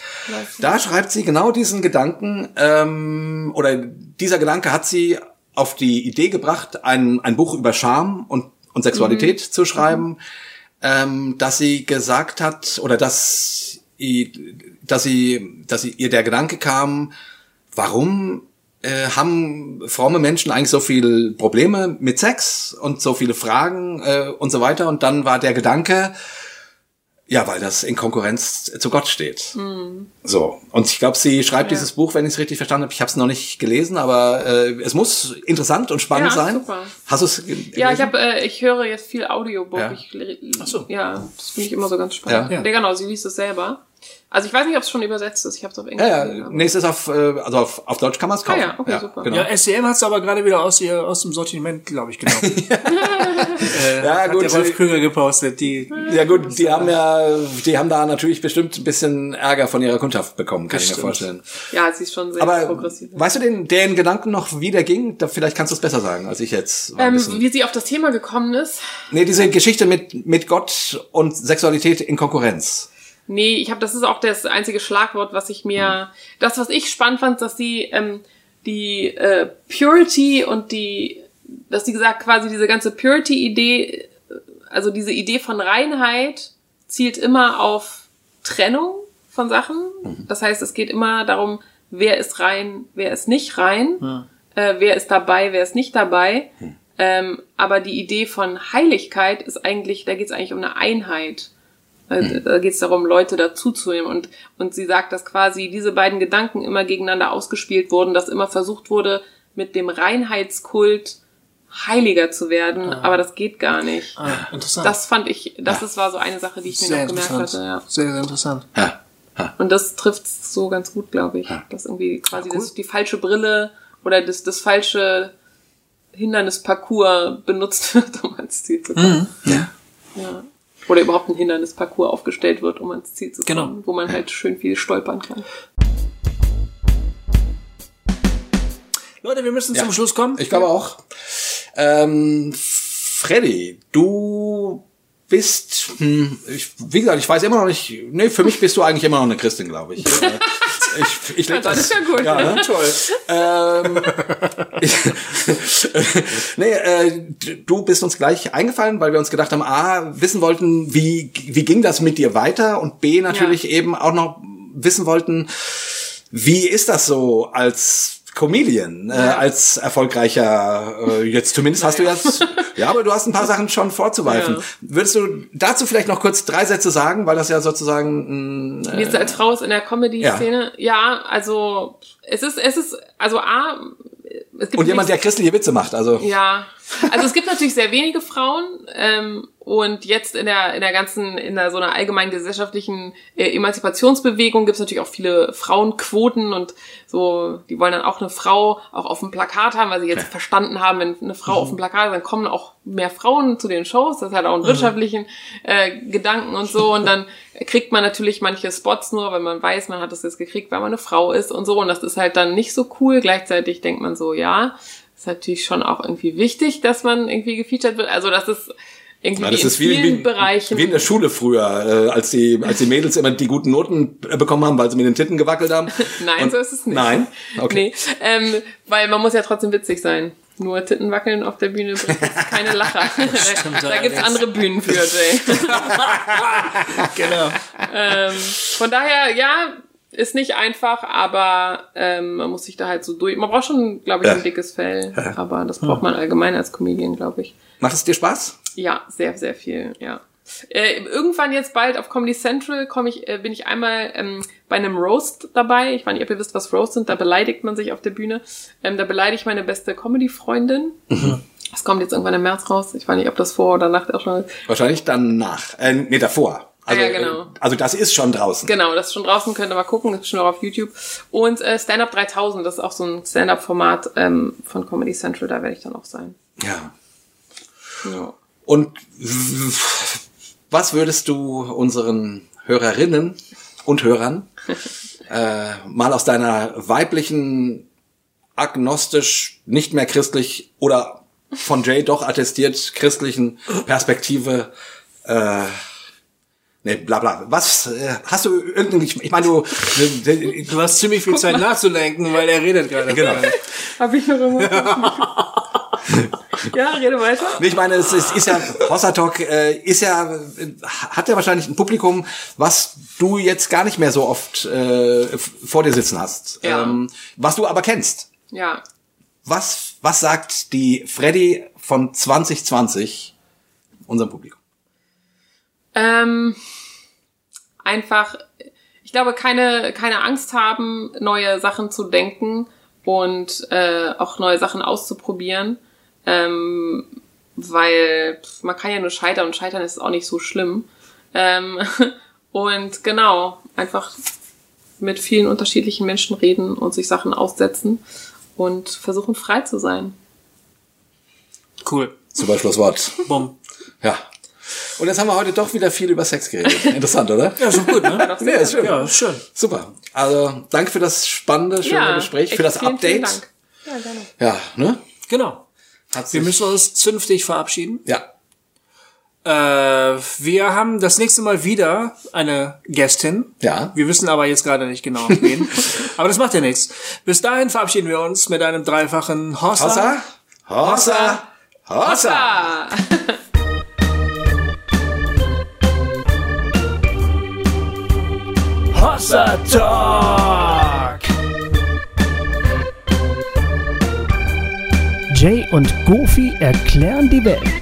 Da schreibt sie genau diesen Gedanken, ähm, oder dieser Gedanke hat sie auf die Idee gebracht, ein, ein Buch über Scham und, und Sexualität Mhm. zu schreiben, ähm, dass sie gesagt hat, oder dass, dass sie, dass sie ihr der Gedanke kam, warum äh, haben fromme Menschen eigentlich so viele Probleme mit Sex und so viele Fragen äh, und so weiter. Und dann war der Gedanke, ja, weil das in Konkurrenz zu Gott steht. Mhm. So. Und ich glaube, sie schreibt ja. dieses Buch, wenn ich es richtig verstanden habe. Ich habe es noch nicht gelesen, aber äh, es muss interessant und spannend ja, sein. Super. Hast du es Ja, ich habe, äh, ich höre jetzt viel Audiobook. Ja. Ich, Ach so. ja, das finde ich immer so ganz spannend. Ja. Ja. genau, sie liest es selber. Also ich weiß nicht, ob es schon übersetzt ist. Ich habe es auf Englisch. Ja, ja. aber- Nächstes auf, äh, also auf, auf Deutsch kann man es kaufen. Ah ja, okay, super. Genau. Ja, SCM hat es aber gerade wieder aus, ihr, aus dem Sortiment, glaube ich, genommen. <laughs> <laughs> äh, Ja, hat gut, der Rolf sie- Krüger gepostet. Die, Ja gut, die haben ja, die haben da natürlich bestimmt ein bisschen Ärger von ihrer Kundschaft bekommen, kann ich mir Bestimmt. vorstellen. Ja, sie ist schon sehr Aber progressiv. weißt du den, den Gedanken noch, wie der ging? Da, vielleicht kannst du es besser sagen, als ich jetzt. Ähm, wie sie auf das Thema gekommen ist. nee, diese Geschichte mit, mit Gott und Sexualität in Konkurrenz. Nee, ich habe, das ist auch das einzige Schlagwort, was ich mir, das, was ich spannend fand, dass sie ähm, die äh, Purity und die, dass sie gesagt, quasi diese ganze Purity-Idee, äh, also diese Idee von Reinheit zielt immer auf Trennung von Sachen. Das heißt, es geht immer darum, wer ist rein, wer ist nicht rein, äh, wer ist dabei, wer ist nicht dabei. Ähm, aber die Idee von Heiligkeit ist eigentlich, da geht es eigentlich um eine Einheit. Also, Da geht es darum, Leute dazuzunehmen. Und, und sie sagt, dass quasi diese beiden Gedanken immer gegeneinander ausgespielt wurden, dass immer versucht wurde, mit dem Reinheitskult heiliger zu werden. Aber das geht gar nicht. ah, interessant. Das fand ich, das ist, war so eine Sache, die ich mir noch gemerkt hatte. Ja. Sehr, sehr interessant. Ja. Und das trifft so ganz gut, glaube ich. Dass irgendwie quasi das, die falsche Brille oder das, das falsche Hindernisparcours benutzt wird, <laughs> um ans Ziel zu kommen. Ja. Ja. Oder überhaupt ein Hindernisparcours aufgestellt wird, um ans Ziel zu kommen, Genau. wo man halt schön viel stolpern kann. Leute, wir müssen zum Schluss kommen. Ich glaube auch. Ähm, Freddy, du bist, hm, ich, wie gesagt, ich weiß immer noch nicht, nee, für mich bist du eigentlich immer noch eine Christin, glaube ich. <laughs> Äh, ich, ich leg Das ist ja gut. Ja, ne? <laughs> Toll. ähm, <laughs> nee, äh, du bist uns gleich eingefallen, weil wir uns gedacht haben, A, wissen wollten, wie, wie ging das mit dir weiter und B, natürlich Ja. eben auch noch wissen wollten, wie ist das so als Comedian, äh, als erfolgreicher, äh, jetzt zumindest hast du jetzt, ja, aber du hast ein paar Sachen schon vorzuweisen. Ja. Würdest du dazu vielleicht noch kurz drei Sätze sagen, weil das ja sozusagen, Wie es als Frau ist in der Comedy-Szene? Ja. also es ist, es ist, also A, es gibt und jemand, der christliche Witze macht, also. Ja, also es gibt natürlich sehr wenige Frauen ähm, und jetzt in der in der ganzen in der so einer allgemeinen gesellschaftlichen äh, Emanzipationsbewegung gibt es natürlich auch viele Frauenquoten und so die wollen dann auch eine Frau auch auf dem Plakat haben, weil sie jetzt verstanden haben, wenn eine Frau auf dem Plakat ist, dann kommen auch mehr Frauen zu den Shows. Das hat auch einen wirtschaftlichen äh, Gedanken und so und dann kriegt man natürlich manche Spots nur, wenn man weiß, man hat das jetzt gekriegt, weil man eine Frau ist und so und das ist halt dann nicht so cool. Gleichzeitig denkt man so, ja, ist natürlich schon auch irgendwie wichtig, dass man irgendwie gefeatured wird. Also das ist irgendwie Ja, das in ist wie, vielen wie, Bereichen. wie in der Schule früher, äh, als die als die Mädels immer die guten Noten äh, bekommen haben, weil sie mit den Titten gewackelt haben. <laughs> Nein, Und- so ist es nicht. Nein, okay. Nee, ähm, weil man muss ja trotzdem witzig sein. Nur Titten wackeln auf der Bühne bringt keine Lacher. <laughs> da da gibt's allerdings. andere Bühnen für, Jay. <laughs> Genau. ähm, von daher, ja, ist nicht einfach, aber ähm, man muss sich da halt so durch. Man braucht schon, glaube ich, ein Ja. dickes Fell. <laughs> Aber das braucht man allgemein als Comedian, glaube ich. Macht es dir Spaß? Ja, sehr, sehr viel, ja. Äh, irgendwann jetzt bald auf Comedy Central komm ich, äh, bin ich einmal ähm, bei einem Roast dabei. Ich weiß nicht, ob ihr wisst, was Roast sind. Da beleidigt man sich auf der Bühne. Ähm, da beleidige ich meine beste Comedy-Freundin. Das kommt jetzt irgendwann im März raus. Ich weiß nicht, ob das vor oder nach auch schon ist. Wahrscheinlich danach. Äh, nee, davor. Also, Ja, genau. äh, also das ist schon draußen. Genau, das ist schon draußen, könnt ihr mal gucken, das ist schon auch auf YouTube. Und äh, Stand-Up 3000, das ist auch so ein Stand-Up-Format ähm, von Comedy Central, da werde ich dann auch sein. Ja. Ja. Und was würdest du unseren Hörerinnen und Hörern <laughs> äh, mal aus deiner weiblichen, agnostisch, nicht mehr christlich oder von Jay doch attestiert christlichen Perspektive äh, Nee, bla bla. Was äh, hast du irgendein ich, ich meine du Du hast ziemlich viel Zeit nachzudenken, weil er redet gerade. Genau. Hab ich noch irgendwas? <laughs> ja, rede weiter. Nee, ich meine, es ist, ist ja, Hossa Talk äh, ist ja, hat ja wahrscheinlich ein Publikum, was du jetzt gar nicht mehr so oft äh, vor dir sitzen hast. Ja. Ähm, was du aber kennst. Ja. Was, was sagt die Freddy von 2020 unserem Publikum? Ähm, einfach, ich glaube, keine, keine Angst haben, neue Sachen zu denken und äh, auch neue Sachen auszuprobieren. Ähm, weil pff, man kann ja nur scheitern und scheitern ist auch nicht so schlimm. Ähm, <laughs> und genau, einfach mit vielen unterschiedlichen Menschen reden und sich Sachen aussetzen und versuchen frei zu sein. Cool. Super Schlusswort. Bumm. Ja. Und jetzt haben wir heute doch wieder viel über Sex geredet. <laughs> Interessant, oder? Ja, ist doch gut, ne? <laughs> Nee, ist schön. Ja, ist schön. Super. Also, danke für das spannende, schöne Gespräch, für das vielen, Update. Vielen Dank. Ja, gerne. Ja, ne? Genau. Hat Wir müssen uns zünftig verabschieden. Ja. Äh, wir haben das nächste Mal wieder eine Gästin. Ja. Wir wissen aber jetzt gerade nicht genau wen. <laughs> aber das macht ja nichts. Bis dahin verabschieden wir uns mit einem dreifachen Hossa. Hossa? Hossa? Hossa? Ah. Talk. Jay und Goofy erklären die Welt.